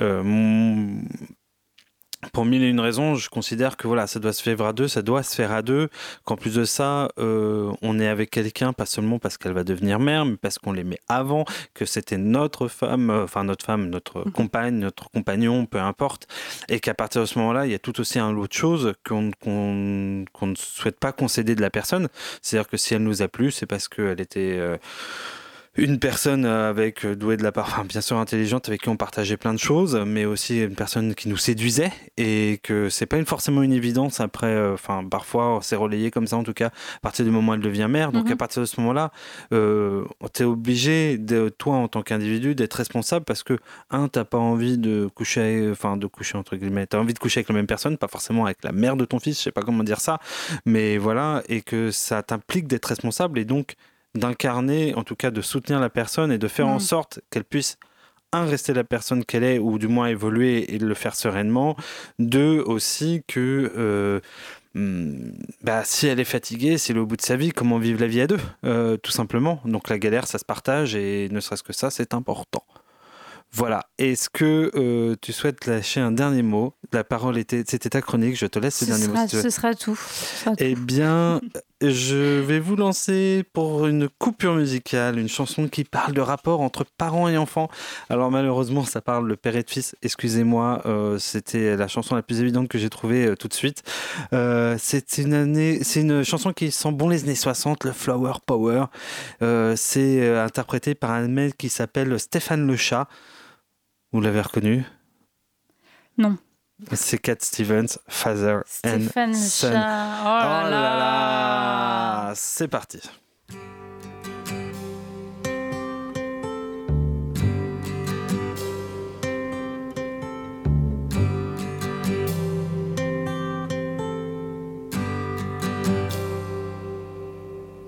Euh, pour mille et une raisons, je considère que voilà, ça doit se faire à deux, ça doit se faire à deux. Qu'en plus de ça, euh, on est avec quelqu'un, pas seulement parce qu'elle va devenir mère, mais parce qu'on l'aimait avant, que c'était notre femme, euh, enfin notre femme, notre mhm. compagne, notre compagnon, peu importe, et qu'à partir de ce moment-là, il y a tout aussi un lot de choses qu'on ne souhaite pas concéder de la personne. C'est-à-dire que si elle nous a plu, c'est parce qu'elle était une personne avec euh, douée de la part, bien sûr intelligente, avec qui on partageait plein de choses, mais aussi une personne qui nous séduisait et que c'est pas forcément une évidence après, euh, enfin parfois c'est relayé comme ça en tout cas à partir du moment où elle devient mère. Donc mhm. à partir de ce moment-là, euh, tu es obligé, de, toi en tant qu'individu, d'être responsable parce que un, t'as pas envie de coucher, enfin de coucher entre guillemets, t'as envie de coucher avec la même personne, pas forcément avec la mère de ton fils, je sais pas comment dire ça, mais voilà, et que ça t'implique d'être responsable et donc d'incarner, en tout cas de soutenir la personne et de faire en mm. sorte qu'elle puisse un, rester la personne qu'elle est, ou du moins évoluer et le faire sereinement. Deux, aussi que euh, hmm, bah, si elle est fatiguée, si elle est au bout de sa vie, comment vivre la vie à deux, euh, tout simplement. Donc la galère, ça se partage et ne serait-ce que ça, c'est important. Voilà. Est-ce que euh, tu souhaites lâcher un dernier mot? La parole était, c'était ta chronique. Je te laisse ce, dernier mot. ce sera tout. eh bien, je vais vous lancer pour une coupure musicale, une chanson qui parle de rapport entre parents et enfants. Alors malheureusement, ça parle de père et de fils. Excusez-moi, euh, c'était la chanson la plus évidente que j'ai trouvée euh, tout de suite. c'est une année, c'est une chanson qui sent bon les années 60, le Flower Power. c'est interprété par un mec qui s'appelle Stéphane Le Chat. Vous l'avez reconnu? Non. C'est Cat Stevens, Father and Son. Oh là, oh là là. C'est parti.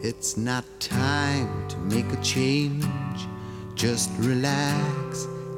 It's not time to make a change. Just relax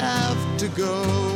have to go.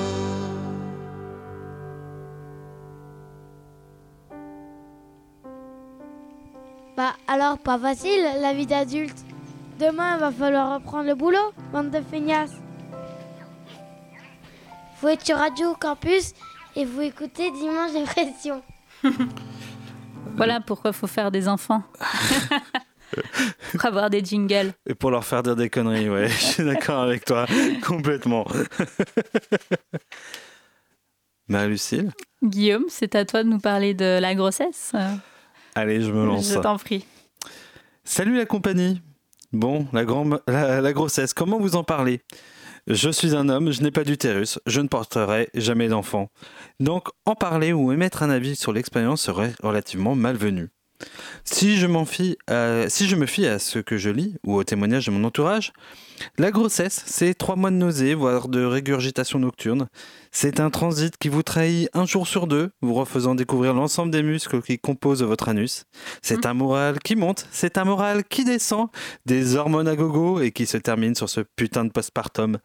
Bah alors pas facile la vie d'adulte. Demain va falloir reprendre le boulot, bande de feignasses. Vous êtes sur Radio Campus et vous écoutez Dimanche Dépression. Voilà pourquoi faut faire des enfants. pour avoir des jingles. Et pour leur faire dire des conneries, ouais, je suis d'accord avec toi, complètement. Marie-Lucille Guillaume, c'est à toi de nous parler de la grossesse. Allez, je me lance. Je t'en prie. Salut la compagnie Bon, la, grand- la, la grossesse, comment vous en parlez? Je suis un homme, je n'ai pas d'utérus, je ne porterai jamais d'enfant. Donc, en parler ou émettre un avis sur l'expérience serait relativement malvenu. Si je, m'en fie à- si je me fie à ce que je lis ou au témoignage de mon entourage, la grossesse, c'est trois mois de nausées, voire de régurgitation nocturne. C'est un transit qui vous trahit un jour sur deux, vous refaisant découvrir l'ensemble des muscles qui composent votre anus. C'est un moral qui monte, c'est un moral qui descend, des hormones à gogo et qui se termine sur ce putain de postpartum.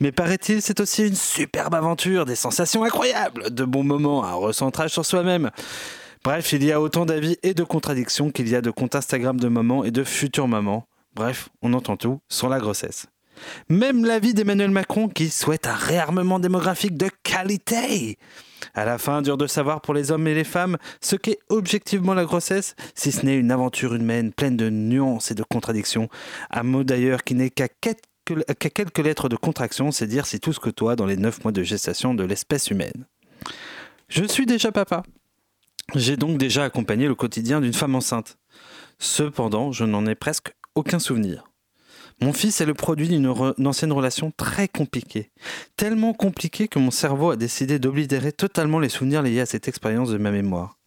Mais paraît-il, c'est aussi une superbe aventure, des sensations incroyables, de bons moments, un recentrage sur soi-même. Bref, il y a autant d'avis et de contradictions qu'il y a de comptes Instagram de mamans et de futures mamans. Bref, on entend tout sur la grossesse. Même l'avis d'Emmanuel Macron qui souhaite un réarmement démographique de qualité. À la fin, dur de savoir pour les hommes et les femmes ce qu'est objectivement la grossesse, si ce n'est une aventure humaine pleine de nuances et de contradictions. Un mot d'ailleurs qui n'est qu'à quelques, qu'à quelques lettres de contraction, c'est dire si tout ce que toi dans les 9 mois de gestation de l'espèce humaine. Je suis déjà papa. J'ai donc déjà accompagné le quotidien d'une femme enceinte. Cependant, je n'en ai presque aucun souvenir. Mon fils est le produit d'une ancienne relation très compliquée. Tellement compliquée que mon cerveau a décidé d'oblitérer totalement les souvenirs liés à cette expérience de ma mémoire.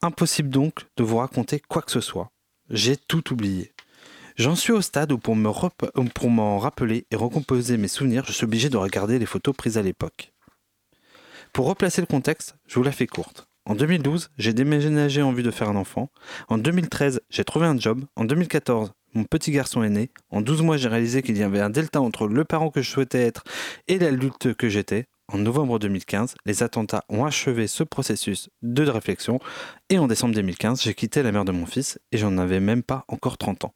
Impossible donc de vous raconter quoi que ce soit. J'ai tout oublié. J'en suis au stade où pour m'en rappeler et recomposer mes souvenirs, je suis obligé de regarder les photos prises à l'époque. Pour replacer le contexte, je vous la fais courte. En 2012, j'ai déménagé en vue de faire un enfant. En 2013, j'ai trouvé un job. En 2014, mon petit garçon est né. En 12 mois, j'ai réalisé qu'il y avait un delta entre le parent que je souhaitais être et l'adulte que j'étais. En novembre 2015, les attentats ont achevé ce processus de réflexion. Et en décembre 2015, j'ai quitté la mère de mon fils et j'en avais même pas encore 30 ans.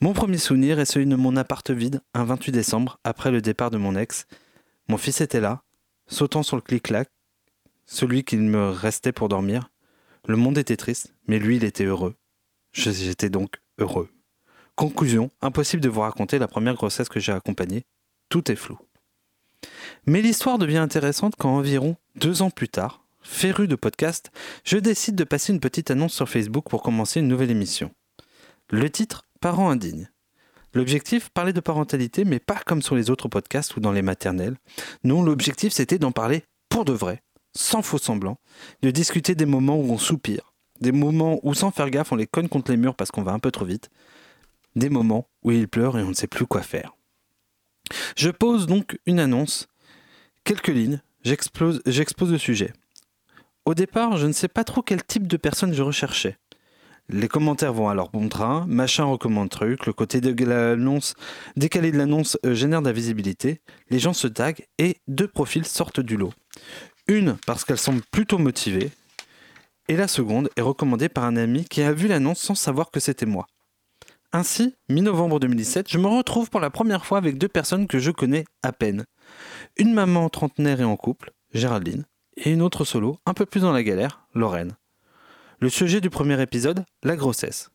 Mon premier souvenir est celui de mon appart vide un 28 décembre après le départ de mon ex. Mon fils était là, sautant sur le clic-clac, celui qu'il me restait pour dormir. Le monde était triste, mais lui, il était heureux. J'étais donc heureux. Conclusion, impossible de vous raconter la première grossesse que j'ai accompagnée. Tout est flou. Mais l'histoire devient intéressante quand environ deux ans plus tard, féru de podcast, je décide de passer une petite annonce sur Facebook pour commencer une nouvelle émission. Le titre Parents indignes. L'objectif, parler de parentalité, mais pas comme sur les autres podcasts ou dans les maternelles. Non, l'objectif, c'était d'en parler pour de vrai, sans faux semblant, de discuter des moments où on soupire, des moments où sans faire gaffe on les cogne contre les murs parce qu'on va un peu trop vite, des moments où il pleure et on ne sait plus quoi faire. Je pose donc une annonce, quelques lignes, j'expose le sujet. Au départ, je ne sais pas trop quel type de personne je recherchais. Les commentaires vont à leur bon train, machin recommande truc, le côté de l'annonce, décalé de l'annonce euh, génère de la visibilité, les gens se taguent et deux profils sortent du lot. Une parce qu'elle semble plutôt motivée, et la seconde est recommandée par un ami qui a vu l'annonce sans savoir que c'était moi. Ainsi, mi-novembre 2017, je me retrouve pour la première fois avec deux personnes que je connais à peine. Une maman trentenaire et en couple, Géraldine, et une autre solo, un peu plus dans la galère, Lorraine. Le sujet du premier épisode, la grossesse.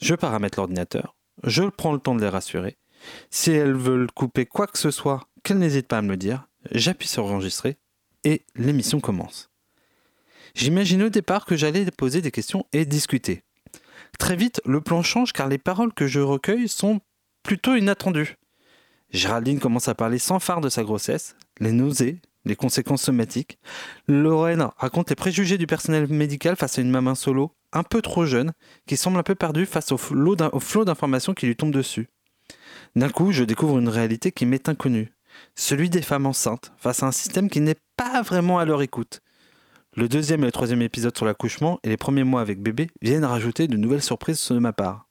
Je paramètre l'ordinateur, je prends le temps de les rassurer. Si elles veulent couper quoi que ce soit, qu'elles n'hésitent pas à me le dire, j'appuie sur enregistrer et l'émission commence. J'imaginais au départ que j'allais poser des questions et discuter. Très vite, le plan change car les paroles que je recueille sont plutôt inattendues. Géraldine commence à parler sans phare de sa grossesse, les nausées, les conséquences somatiques. Lorraine raconte les préjugés du personnel médical face à une maman solo, un peu trop jeune, qui semble un peu perdue face au flot d'informations qui lui tombent dessus. D'un coup, je découvre une réalité qui m'est inconnue, celui des femmes enceintes face à un système qui n'est pas vraiment à leur écoute. Le deuxième et le troisième épisode sur l'accouchement et les premiers mois avec bébé viennent rajouter de nouvelles surprises de ma part.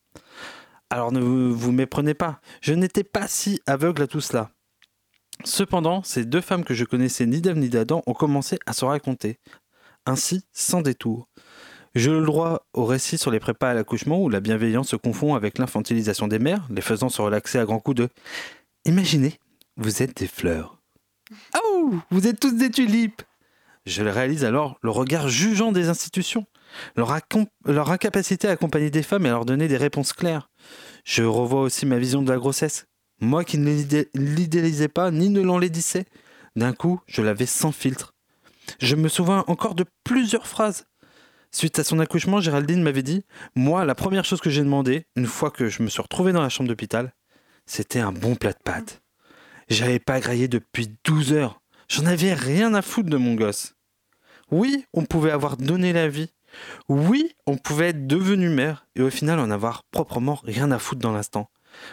Alors ne vous méprenez pas, je n'étais pas si aveugle à tout cela. Cependant, ces deux femmes que je connaissais ni d'Ève ni d'Adam ont commencé à se raconter, ainsi sans détour. J'ai le droit au récit sur les prépas à l'accouchement où la bienveillance se confond avec l'infantilisation des mères, les faisant se relaxer à grands coups de Imaginez, vous êtes des fleurs. Oh, vous êtes tous des tulipes je réalise alors le regard jugeant des institutions, leur, leur, incapacité à accompagner des femmes et à leur donner des réponses claires. Je revois aussi ma vision de la grossesse. Moi qui ne l'idéalisais pas ni ne l'enlaidissais, d'un coup, je l'avais sans filtre. Je me souviens encore de plusieurs phrases. Suite à son accouchement, Géraldine m'avait dit Moi, la première chose que j'ai demandé, une fois que je me suis retrouvé dans la chambre d'hôpital, c'était un bon plat de pâtes. J'avais pas graillé depuis 12 heures. J'en avais rien à foutre de mon gosse. Oui, on pouvait avoir donné la vie. Oui, on pouvait être devenu mère et au final en avoir proprement rien à foutre dans l'instant.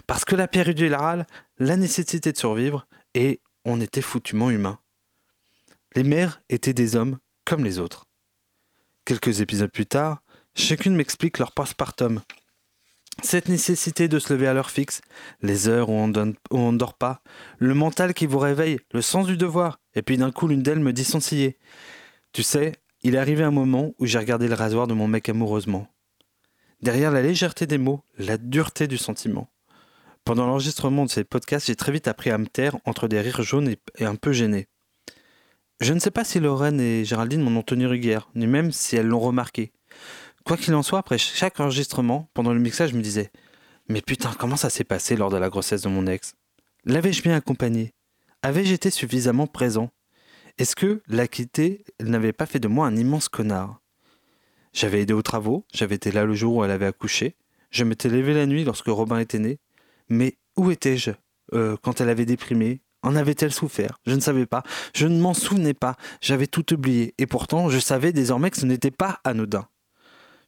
Parce que la péridurale, la nécessité de survivre et on était foutument humain. Les mères étaient des hommes comme les autres. Quelques épisodes plus tard, chacune m'explique leur postpartum. Cette nécessité de se lever à l'heure fixe, les heures où on ne dort pas, le mental qui vous réveille, le sens du devoir, et puis d'un coup l'une d'elles me dit scier. Tu sais, il est arrivé un moment où j'ai regardé le rasoir de mon mec amoureusement. Derrière la légèreté des mots, la dureté du sentiment. Pendant l'enregistrement de ces podcasts, j'ai très vite appris à me taire entre des rires jaunes et un peu gênés. Je ne sais pas si Lorraine et Géraldine m'en ont tenu rigueur, ni même si elles l'ont remarqué. Quoi qu'il en soit, après chaque enregistrement, pendant le mixage, je me disais Mais putain, comment ça s'est passé lors de la grossesse de mon ex? L'avais-je bien accompagné? Avais-je été suffisamment présent? Est-ce que la quitter n'avait pas fait de moi un immense connard? J'avais aidé aux travaux, j'avais été là le jour où elle avait accouché, je m'étais levé la nuit lorsque Robin était né, mais où étais-je euh, quand elle avait déprimé? En avait-elle souffert? Je ne savais pas, je ne m'en souvenais pas, j'avais tout oublié, et pourtant je savais désormais que ce n'était pas anodin.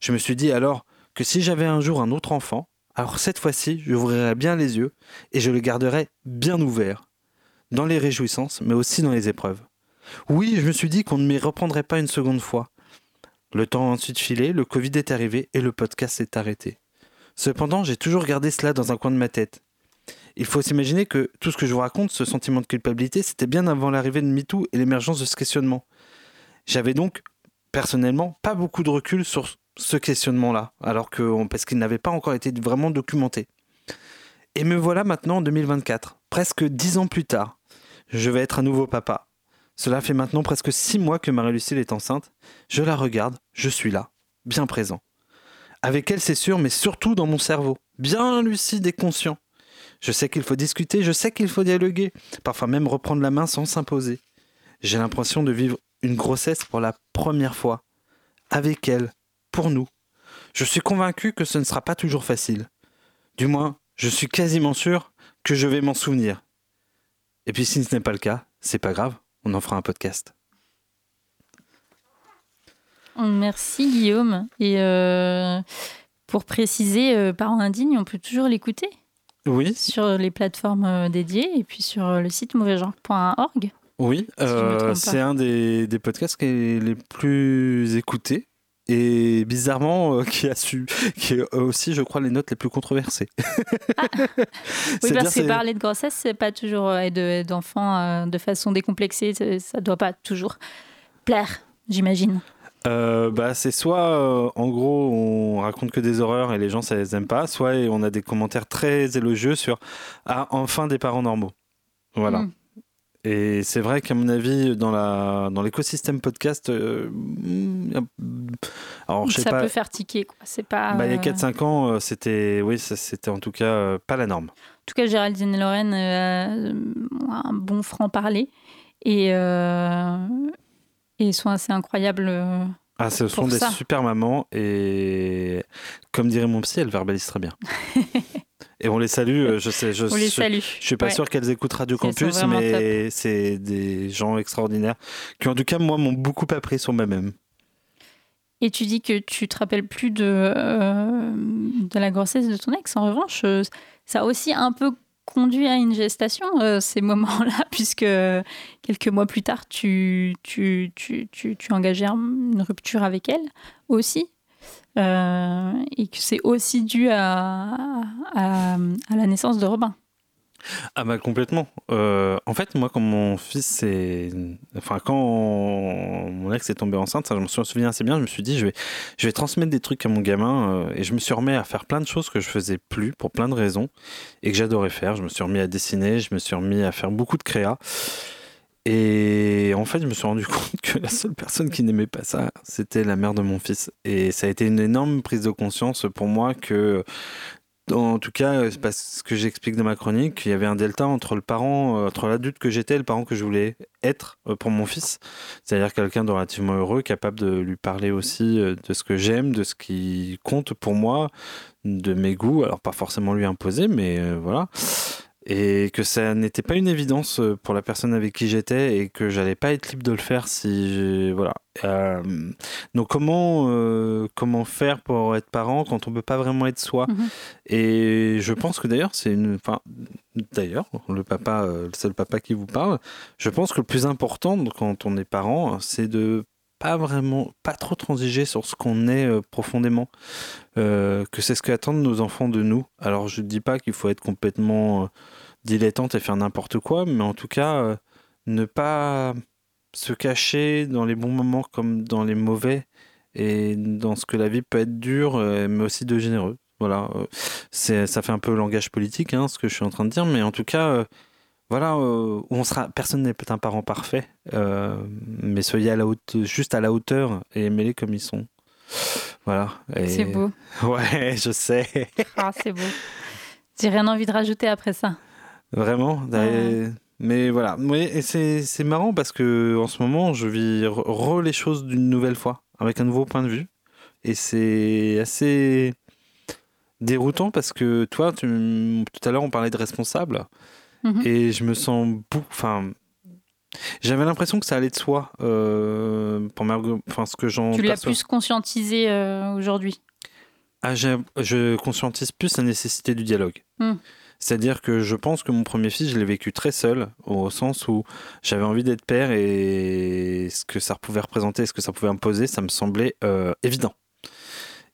Je me suis dit alors que si j'avais un jour un autre enfant, alors cette fois-ci, j'ouvrirais bien les yeux et je le garderais bien ouvert, dans les réjouissances, mais aussi dans les épreuves. Oui, je me suis dit qu'on ne m'y reprendrait pas une seconde fois. Le temps a ensuite filé, le Covid est arrivé et le podcast s'est arrêté. Cependant, j'ai toujours gardé cela dans un coin de ma tête. Il faut s'imaginer que tout ce que je vous raconte, ce sentiment de culpabilité, c'était bien avant l'arrivée de MeToo et l'émergence de ce questionnement. J'avais donc, personnellement, pas beaucoup de recul sur ce questionnement-là, alors que, parce qu'il n'avait pas encore été vraiment documenté. Et me voilà maintenant en 2024, presque dix ans plus tard. Je vais être un nouveau papa. Cela fait maintenant presque six mois que Marie-Lucille est enceinte. Je la regarde, je suis là, bien présent. Avec elle, c'est sûr, mais surtout dans mon cerveau, bien lucide et conscient. Je sais qu'il faut discuter, je sais qu'il faut dialoguer, parfois même reprendre la main sans s'imposer. J'ai l'impression de vivre une grossesse pour la première fois, avec elle, pour nous. Je suis convaincu que ce ne sera pas toujours facile. Du moins, je suis quasiment sûr que je vais m'en souvenir. Et puis si ce n'est pas le cas, c'est pas grave on en fera un podcast. Merci Guillaume. Et euh, pour préciser, euh, Parents indignes, on peut toujours l'écouter Oui. Sur les plateformes euh, dédiées et puis sur le site mauvaigenre.org. Oui, c'est un des, des, podcasts qui est les plus écoutés et bizarrement qui a su qui est aussi je crois les notes les plus controversées. Ah. Oui parce que parler de grossesse c'est pas toujours et d'enfants de, façon décomplexée ça doit pas toujours plaire j'imagine. Euh, bah, c'est soit, euh, en gros, on raconte que des horreurs et les gens, ça les aime pas, soit on a des commentaires très élogieux sur Ah, enfin des parents normaux. Voilà. Mm. Et c'est vrai qu'à mon avis, dans la dans l'écosystème podcast, euh, a- alors je sais ça pas. peut faire tiquer. quoi. C'est pas. Bah, il y a euh, 4-5 ans, euh, c'était oui, ça, c'était en tout cas euh, pas la norme. En tout cas, Géraldine et Lorraine euh, ont un bon franc-parler et, euh, et sont assez incroyables. euh, Ah, ce sont des super mamans et comme dirait mon psy, elles verbalisent très bien. et on les salue. euh, Je sais, je, On les je- salue. Je suis pas Ouais. sûr qu'elles écoutent Radio Campus, mais c'est des gens extraordinaires qui, en tout cas, moi, m'ont beaucoup appris sur moi-même. Et tu dis que tu te rappelles plus de, euh, de la grossesse de ton ex. En revanche, euh, ça a aussi un peu conduit à une gestation, euh, ces moments-là, puisque quelques mois plus tard, tu, tu, tu, tu, tu engageais une rupture avec elle aussi. Euh, et que c'est aussi dû à, la naissance de Robin. Ah bah complètement. Euh, en fait, moi, quand mon fils est... Enfin, quand mon ex est tombée enceinte, ça, je me souviens assez bien, je me suis dit, je vais, je vais transmettre des trucs à mon gamin. euh, et je me suis remis à faire plein de choses que je faisais plus pour plein de raisons et que j'adorais faire. Je me suis remis à dessiner, je me suis remis à faire beaucoup de créa. Et en fait, je me suis rendu compte que la seule personne qui n'aimait pas ça, c'était la mère de mon fils. Et ça a été une énorme prise de conscience pour moi que en tout cas, c'est parce que j'explique dans ma chronique qu'il y avait un delta entre le parent, euh, entre l'adulte que j'étais et le parent que je voulais être euh, pour mon fils. C'est-à-dire quelqu'un de relativement heureux, capable de lui parler aussi euh, de ce que j'aime, de ce qui compte pour moi, de mes goûts. Alors pas forcément lui imposer, mais voilà. Et que ça n'était pas une évidence euh, pour la personne avec qui j'étais et que j'allais pas être libre de le faire si voilà. Euh, donc comment euh, comment faire pour être parent quand on peut pas vraiment être soi? Mhm. Et je pense que d'ailleurs c'est une enfin d'ailleurs le papa euh, le seul papa qui vous parle, je pense que le plus important quand on est parent, c'est de pas vraiment pas trop transiger sur ce qu'on est euh, profondément euh, que c'est ce qu'attendent nos enfants de nous. Alors je dis pas qu'il faut être complètement euh, dilettante et faire n'importe quoi, mais en tout cas ne pas se cacher dans les bons moments comme dans les mauvais et dans ce que la vie peut être dure, mais aussi de généreux. Voilà, ça fait un peu langage politique, hein, ce que je suis en train de dire, mais en tout cas, voilà, euh, on sera, personne n'est peut-être un parent parfait, euh, mais soyez à la haute, juste à la hauteur et aimez-les comme ils sont. Voilà. Et- C'est beau. Ouais, je sais. Ah, c'est beau. J'ai rien envie de rajouter après ça. Vraiment. Mais voilà. Oui, et c'est marrant parce que en ce moment, je vis re les choses d'une nouvelle fois, avec un nouveau point de vue. Et c'est assez déroutant parce que toi, tu- tout à l'heure, on parlait de responsable. Mhm. Et je me sens beaucoup. Enfin. J'avais l'impression que ça allait de soi, euh, pour enfin, ce que j'en Tu l'as plus conscientisé euh, aujourd'hui? Ah, je conscientise plus la nécessité du dialogue. Hmm. C'est-à-dire que je pense que mon premier fils, je l'ai vécu très seul, au sens où j'avais envie d'être père et ce que ça pouvait représenter, ce que ça pouvait imposer, ça me semblait euh, évident.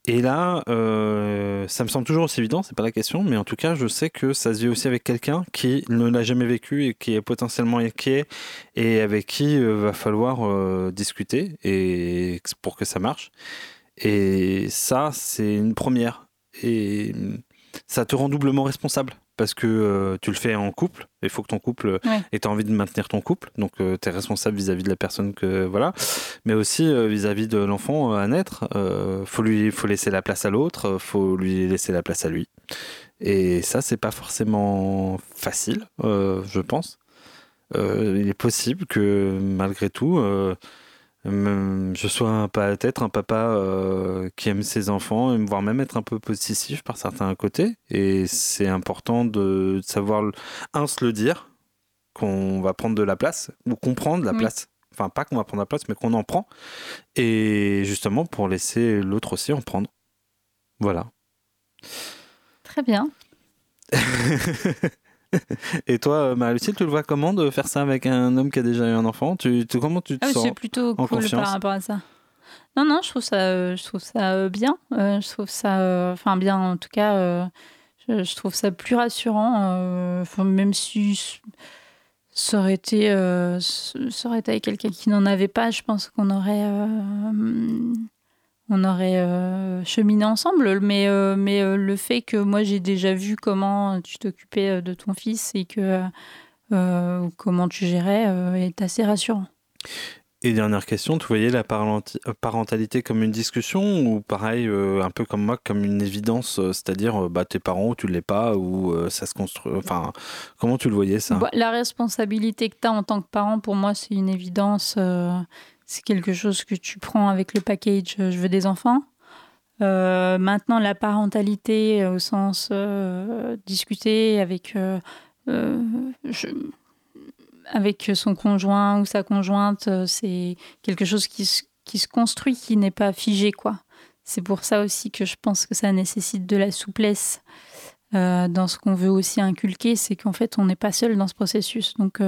Et là, euh, ça me semble toujours aussi évident, c'est pas la question, mais en tout cas, je sais que ça se vit aussi avec quelqu'un qui ne l'a jamais vécu et qui est potentiellement inquiet et avec qui euh, va falloir euh, discuter et pour que ça marche. Et ça, c'est une première. Et ça te rend doublement responsable parce que euh, tu le fais en couple. Il faut que ton couple Ouais. et tu as envie de maintenir ton couple. Donc tu es responsable vis-à-vis de la personne que voilà, mais aussi euh, vis-à-vis de l'enfant à naître. Euh, faut lui faut laisser la place à l'autre, euh, faut lui laisser la place à lui. Et ça, c'est pas forcément facile, euh, je pense. Euh, il est possible que malgré tout, euh, euh, je sois peut-être un papa euh, qui aime ses enfants, et voire même être un peu possessif par certains côtés. Et c'est important de savoir, un, se le dire, qu'on va prendre de la place, ou comprendre la Oui. place. Enfin, pas qu'on va prendre la place, mais qu'on en prend. Et justement, pour laisser l'autre aussi en prendre. Voilà. Très bien. Et toi, Marie-Lucille, tu le vois comment de faire ça avec un homme qui a déjà eu un enfant? Tu, tu- Comment tu te Ah sens c'est plutôt en cool confiance par rapport à ça. Non, non, je trouve ça, euh, je trouve ça euh, bien. Euh, je trouve ça, euh, enfin bien en tout cas, euh, je, trouve ça plus rassurant. euh, enfin, même si ça aurait été, euh, ça aurait été avec quelqu'un qui n'en avait pas, je pense qu'on aurait, euh, on aurait euh, cheminé ensemble. Mais, euh, mais euh, le fait que moi j'ai déjà vu comment tu t'occupais de ton fils et que comment tu gérais est assez rassurant. Et dernière question, tu voyais la parentalité comme une discussion ou pareil, un peu comme moi, comme une évidence, c'est-à-dire bah, tes parents ou tu ne l'es pas ou ça se construit. Enfin, comment tu le voyais ça? Bah, la responsabilité que tu as en tant que parent, pour moi, c'est une évidence. C'est quelque chose que tu prends avec le package euh, Je veux des enfants. Euh, maintenant, la parentalité euh, au sens discuter avec, avec son conjoint ou sa conjointe, c'est quelque chose qui, se- qui se construit, qui n'est pas figé. quoi. C'est pour ça aussi que je pense que ça nécessite de la souplesse dans ce qu'on veut aussi inculquer, c'est qu'en fait, on n'est pas seul dans ce processus. Donc,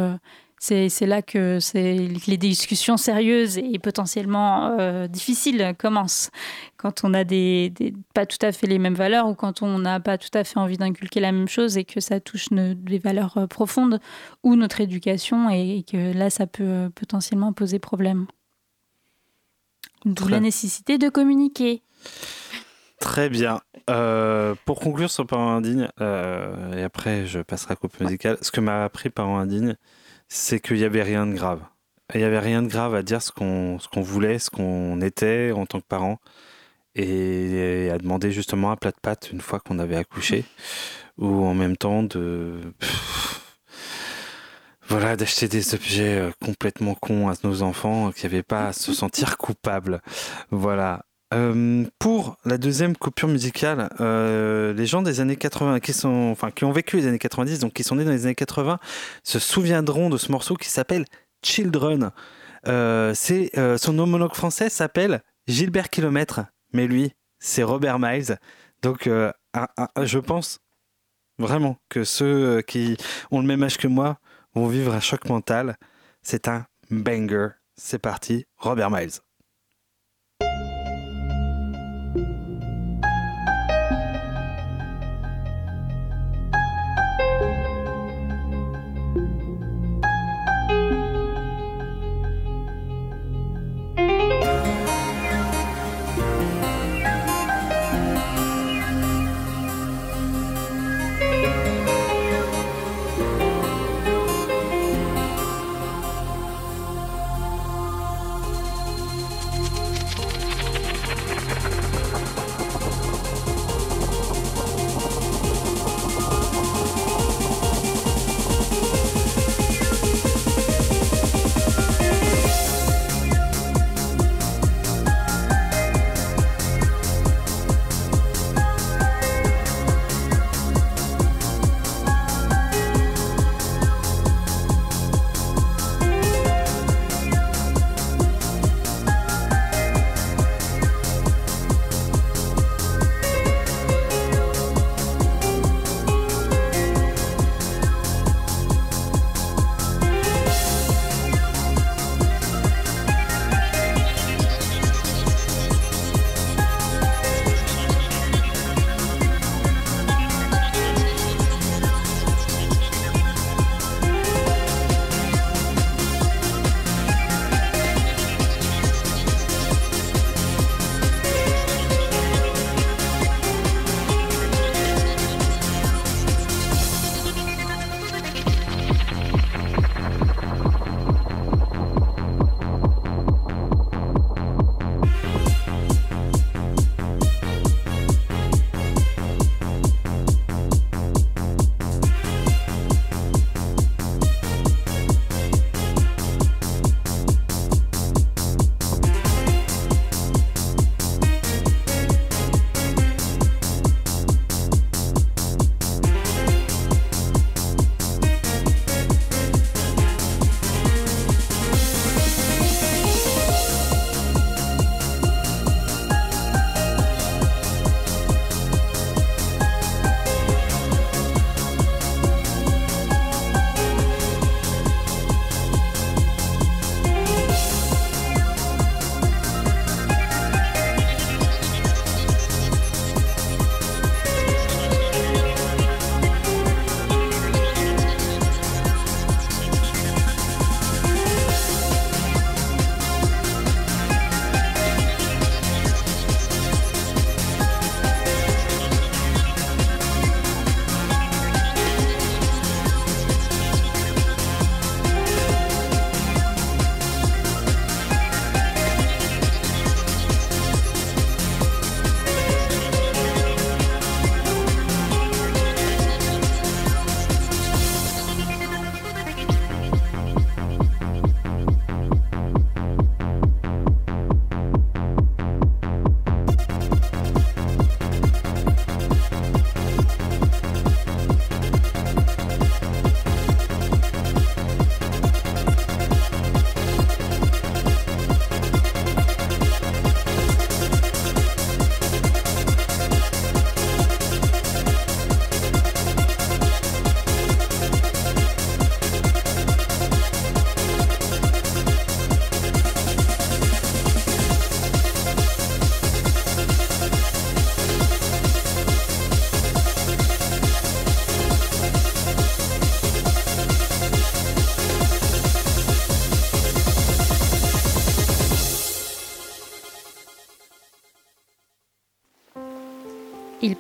c'est là que, les discussions sérieuses et potentiellement euh, difficiles commencent. Quand on a des, des- pas tout à fait les mêmes valeurs ou quand on n'a pas tout à fait envie d'inculquer la même chose et que ça touche nos- des valeurs euh, profondes ou notre éducation et, et que là, ça peut euh, potentiellement poser problème. D'où la nécessité de communiquer. Très bien. Euh, pour conclure sur Parents Indignes, euh, et après je passerai à la coupe musicale, ce que m'a appris Parents Indignes, c'est qu'il n'y avait rien de grave. Il n'y avait rien de grave à dire ce qu'on voulait, ce qu'on était en tant que parents, et à demander justement un plat de pâtes une fois qu'on avait accouché, ou en même temps de... Voilà, d'acheter des objets euh, complètement cons à nos enfants, qui n'avaient pas à se sentir coupables. Voilà. Euh, pour la deuxième coupure musicale, euh, les gens des années 80 qui sont, enfin, qui ont vécu les années 90, donc qui sont nés dans les années 80, se souviendront de ce morceau qui s'appelle Children. Euh, c'est son homologue français s'appelle Gilbert Kilomètre, mais lui, c'est Robert Miles. Donc, je pense vraiment que ceux qui ont le même âge que moi vont vivre un choc mental. C'est un banger. C'est parti, Robert Miles.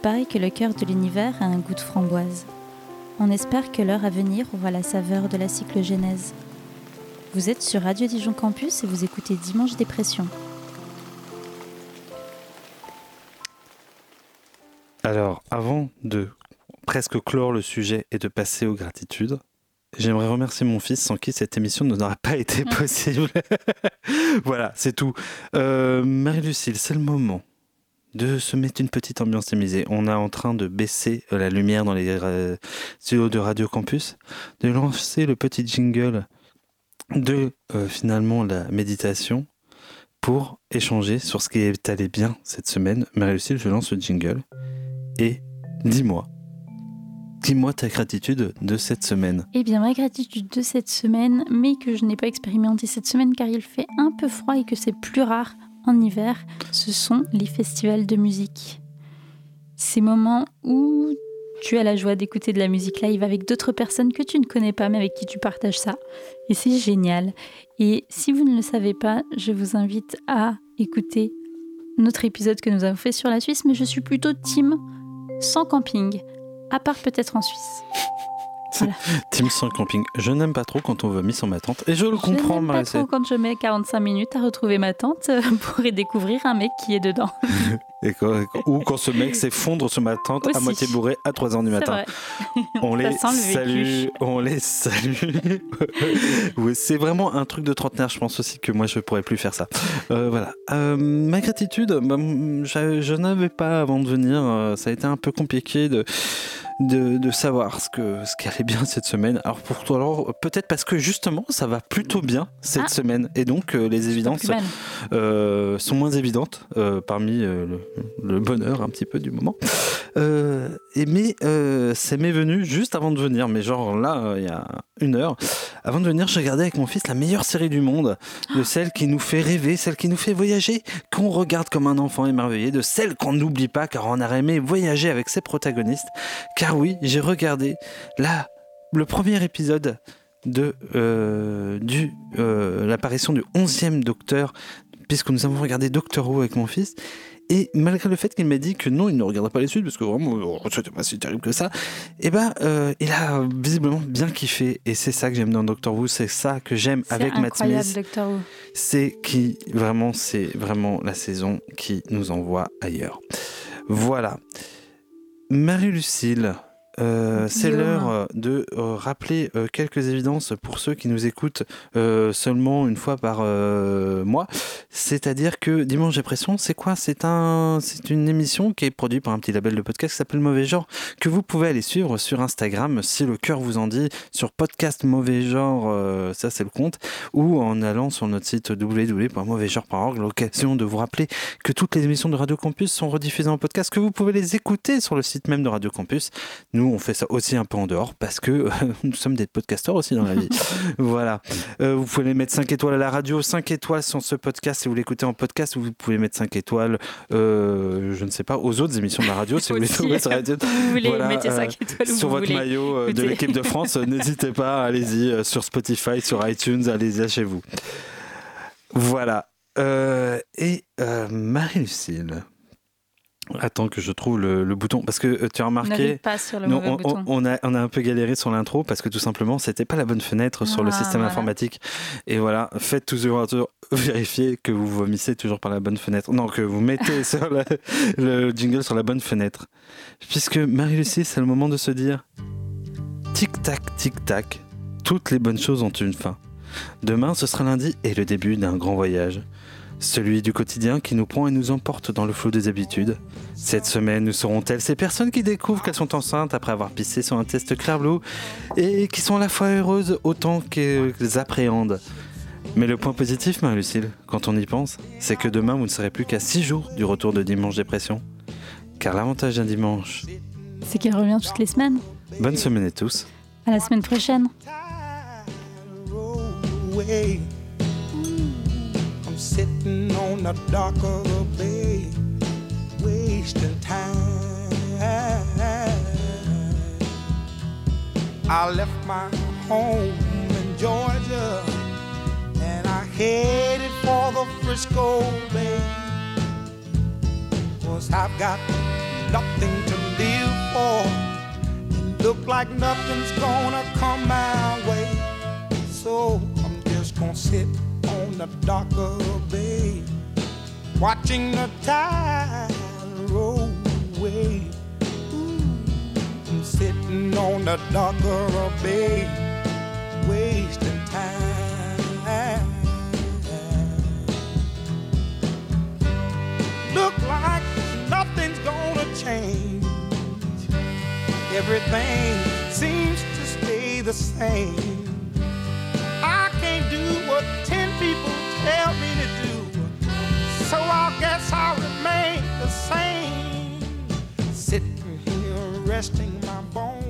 Il paraît que le cœur de l'univers a un goût de framboise. On espère que l'heure à venir aura la saveur de la cyclogénèse. Vous êtes sur Radio Dijon Campus et vous écoutez Dimanche Dépression. Alors, avant de presque clore le sujet et de passer aux gratitudes, j'aimerais remercier mon fils sans qui cette émission n'aurait pas été possible. voilà, c'est tout. Euh, Marie-Lucille, c'est le moment de se mettre une petite ambiance tamisée. On est en train de baisser la lumière dans les euh, studios de Radio Campus, de lancer le petit jingle de euh, finalement la méditation pour échanger sur ce qui est allé bien cette semaine. Marie-Lucille, je lance le jingle et dis-moi, dis-moi ta gratitude de cette semaine. Eh bien, ma gratitude de cette semaine, mais que je n'ai pas expérimenté cette semaine car il fait un peu froid et que c'est plus rare en hiver, ce sont les festivals de musique. Ces moments où tu as la joie d'écouter de la musique live avec d'autres personnes que tu ne connais pas mais avec qui tu partages ça. Et c'est génial. Et si vous ne le savez pas, je vous invite à écouter notre épisode que nous avons fait sur la Suisse, mais je suis plutôt team sans camping, à part peut-être en Suisse. Voilà. Team sans camping. Je n'aime pas trop quand on vomit sur ma tante. Et je le comprends, Je n'aime pas trop quand je mets 45 minutes à retrouver ma tante euh, pour y découvrir un mec qui est dedans. Et quand, ou quand ce mec s'effondre sur ma tante à moitié bourré à 3h du matin. On les le salue. vécu. On les salue. c'est vraiment un truc de trentenaire. Je pense aussi que moi, je pourrais plus faire ça. Euh, voilà. Euh, ma gratitude, bah, je, je n'avais pas avant de venir. ça a été un peu compliqué de. De, de savoir ce, que, ce qui allait bien cette semaine. Alors, pour toi, alors, peut-être parce que justement, ça va plutôt bien cette Ah. semaine. Et donc, euh, les évidences euh, sont moins évidentes euh, parmi le, le bonheur un petit peu du moment. Et mais ça m'est venu juste avant de venir, mais genre là, il y a une heure. Avant de venir, j'ai regardé avec mon fils la meilleure série du monde, de celle qui nous fait rêver, celle qui nous fait voyager, qu'on regarde comme un enfant émerveillé, de celle qu'on n'oublie pas car on a aimé voyager avec ses protagonistes. Car oui, j'ai regardé là le premier épisode de euh, du euh, l'apparition du 11e Docteur puisque nous avons regardé Doctor Who avec mon fils et malgré le fait qu'il m'a dit que non, il ne regarderait pas les suites parce que vraiment, oh, c'était pas si terrible que ça, et ben, euh, il a visiblement bien kiffé. Et c'est ça que j'aime dans Doctor Who, c'est ça que j'aime avec Matt Smith. C'est qui, vraiment, c'est vraiment la saison qui nous envoie ailleurs. Voilà. Marie-Lucille, euh, c'est l'heure euh, de euh, rappeler euh, quelques évidences pour ceux qui nous écoutent seulement une fois par mois. C'est-à-dire que Dimanche Dépression, c'est quoi? C'est un, c'est une émission qui est produite par un petit label de podcast qui s'appelle Mauvais Genre, que vous pouvez aller suivre sur Instagram si le cœur vous en dit, sur podcast Mauvais Genre, ça c'est le compte, ou en allant sur notre site www.mauvaisgenre.org, l'occasion de vous rappeler que toutes les émissions de Radio Campus sont rediffusées en podcast, que vous pouvez les écouter sur le site même de Radio Campus. Nous, on fait ça aussi un peu en dehors parce que euh, nous sommes des podcasteurs aussi dans la vie. voilà. Euh, vous pouvez mettre 5 étoiles à la radio, 5 étoiles sur ce podcast si vous l'écoutez en podcast, ou vous pouvez mettre 5 étoiles, euh, je ne sais pas, aux autres émissions de la radio. Si vous voulez. Vous voulez, mettez cinq étoiles où Sur vous votre voulez. maillot de l'équipe de France, n'hésitez pas, allez-y sur Spotify, sur iTunes, allez-y chez vous. Voilà. Et Marie-Lucille. Attends que je trouve le, le bouton parce que euh, tu as remarqué pas sur le non, on, bouton. on a, on a un peu galéré sur l'intro parce que tout simplement c'était pas la bonne fenêtre sur le Ah, système voilà. informatique. Et voilà faites toujours vérifier que vous vomissez toujours par la bonne fenêtre. Non que vous mettez sur la- le jingle sur la bonne fenêtre. Puisque Marie-Lucie c'est le moment de se dire tic tac tic tac toutes les bonnes choses ont une fin. Demain ce sera lundi et le début d'un grand voyage celui du quotidien qui nous prend et nous emporte dans le flot des habitudes. Cette semaine, nous serons-elles ces personnes qui découvrent qu'elles sont enceintes après avoir pissé sur un test clair bleu et qui sont à la fois heureuses autant qu'elles appréhendent Mais le point positif, Marie-Lucille, quand on y pense, c'est que demain, vous ne serez plus qu'à 6 jours du retour de Dimanche Dépression. Car l'avantage d'un dimanche. C'est qu'elle revient toutes les semaines. Bonne semaine à tous. À la semaine prochaine. Sitting on the dock of the bay, wasting time. I left my home in Georgia and I headed for the Frisco Bay. Cause I've got nothing to live for. Look like nothing's gonna come my way. So I'm just gonna sit on the dock of bay, watching the tide roll away. I'm sitting on the dock of the bay, wasting time. Look like nothing's gonna change. Everything seems to stay the same. tell me to do. So I guess I'll remain the same, sitting here resting my bones.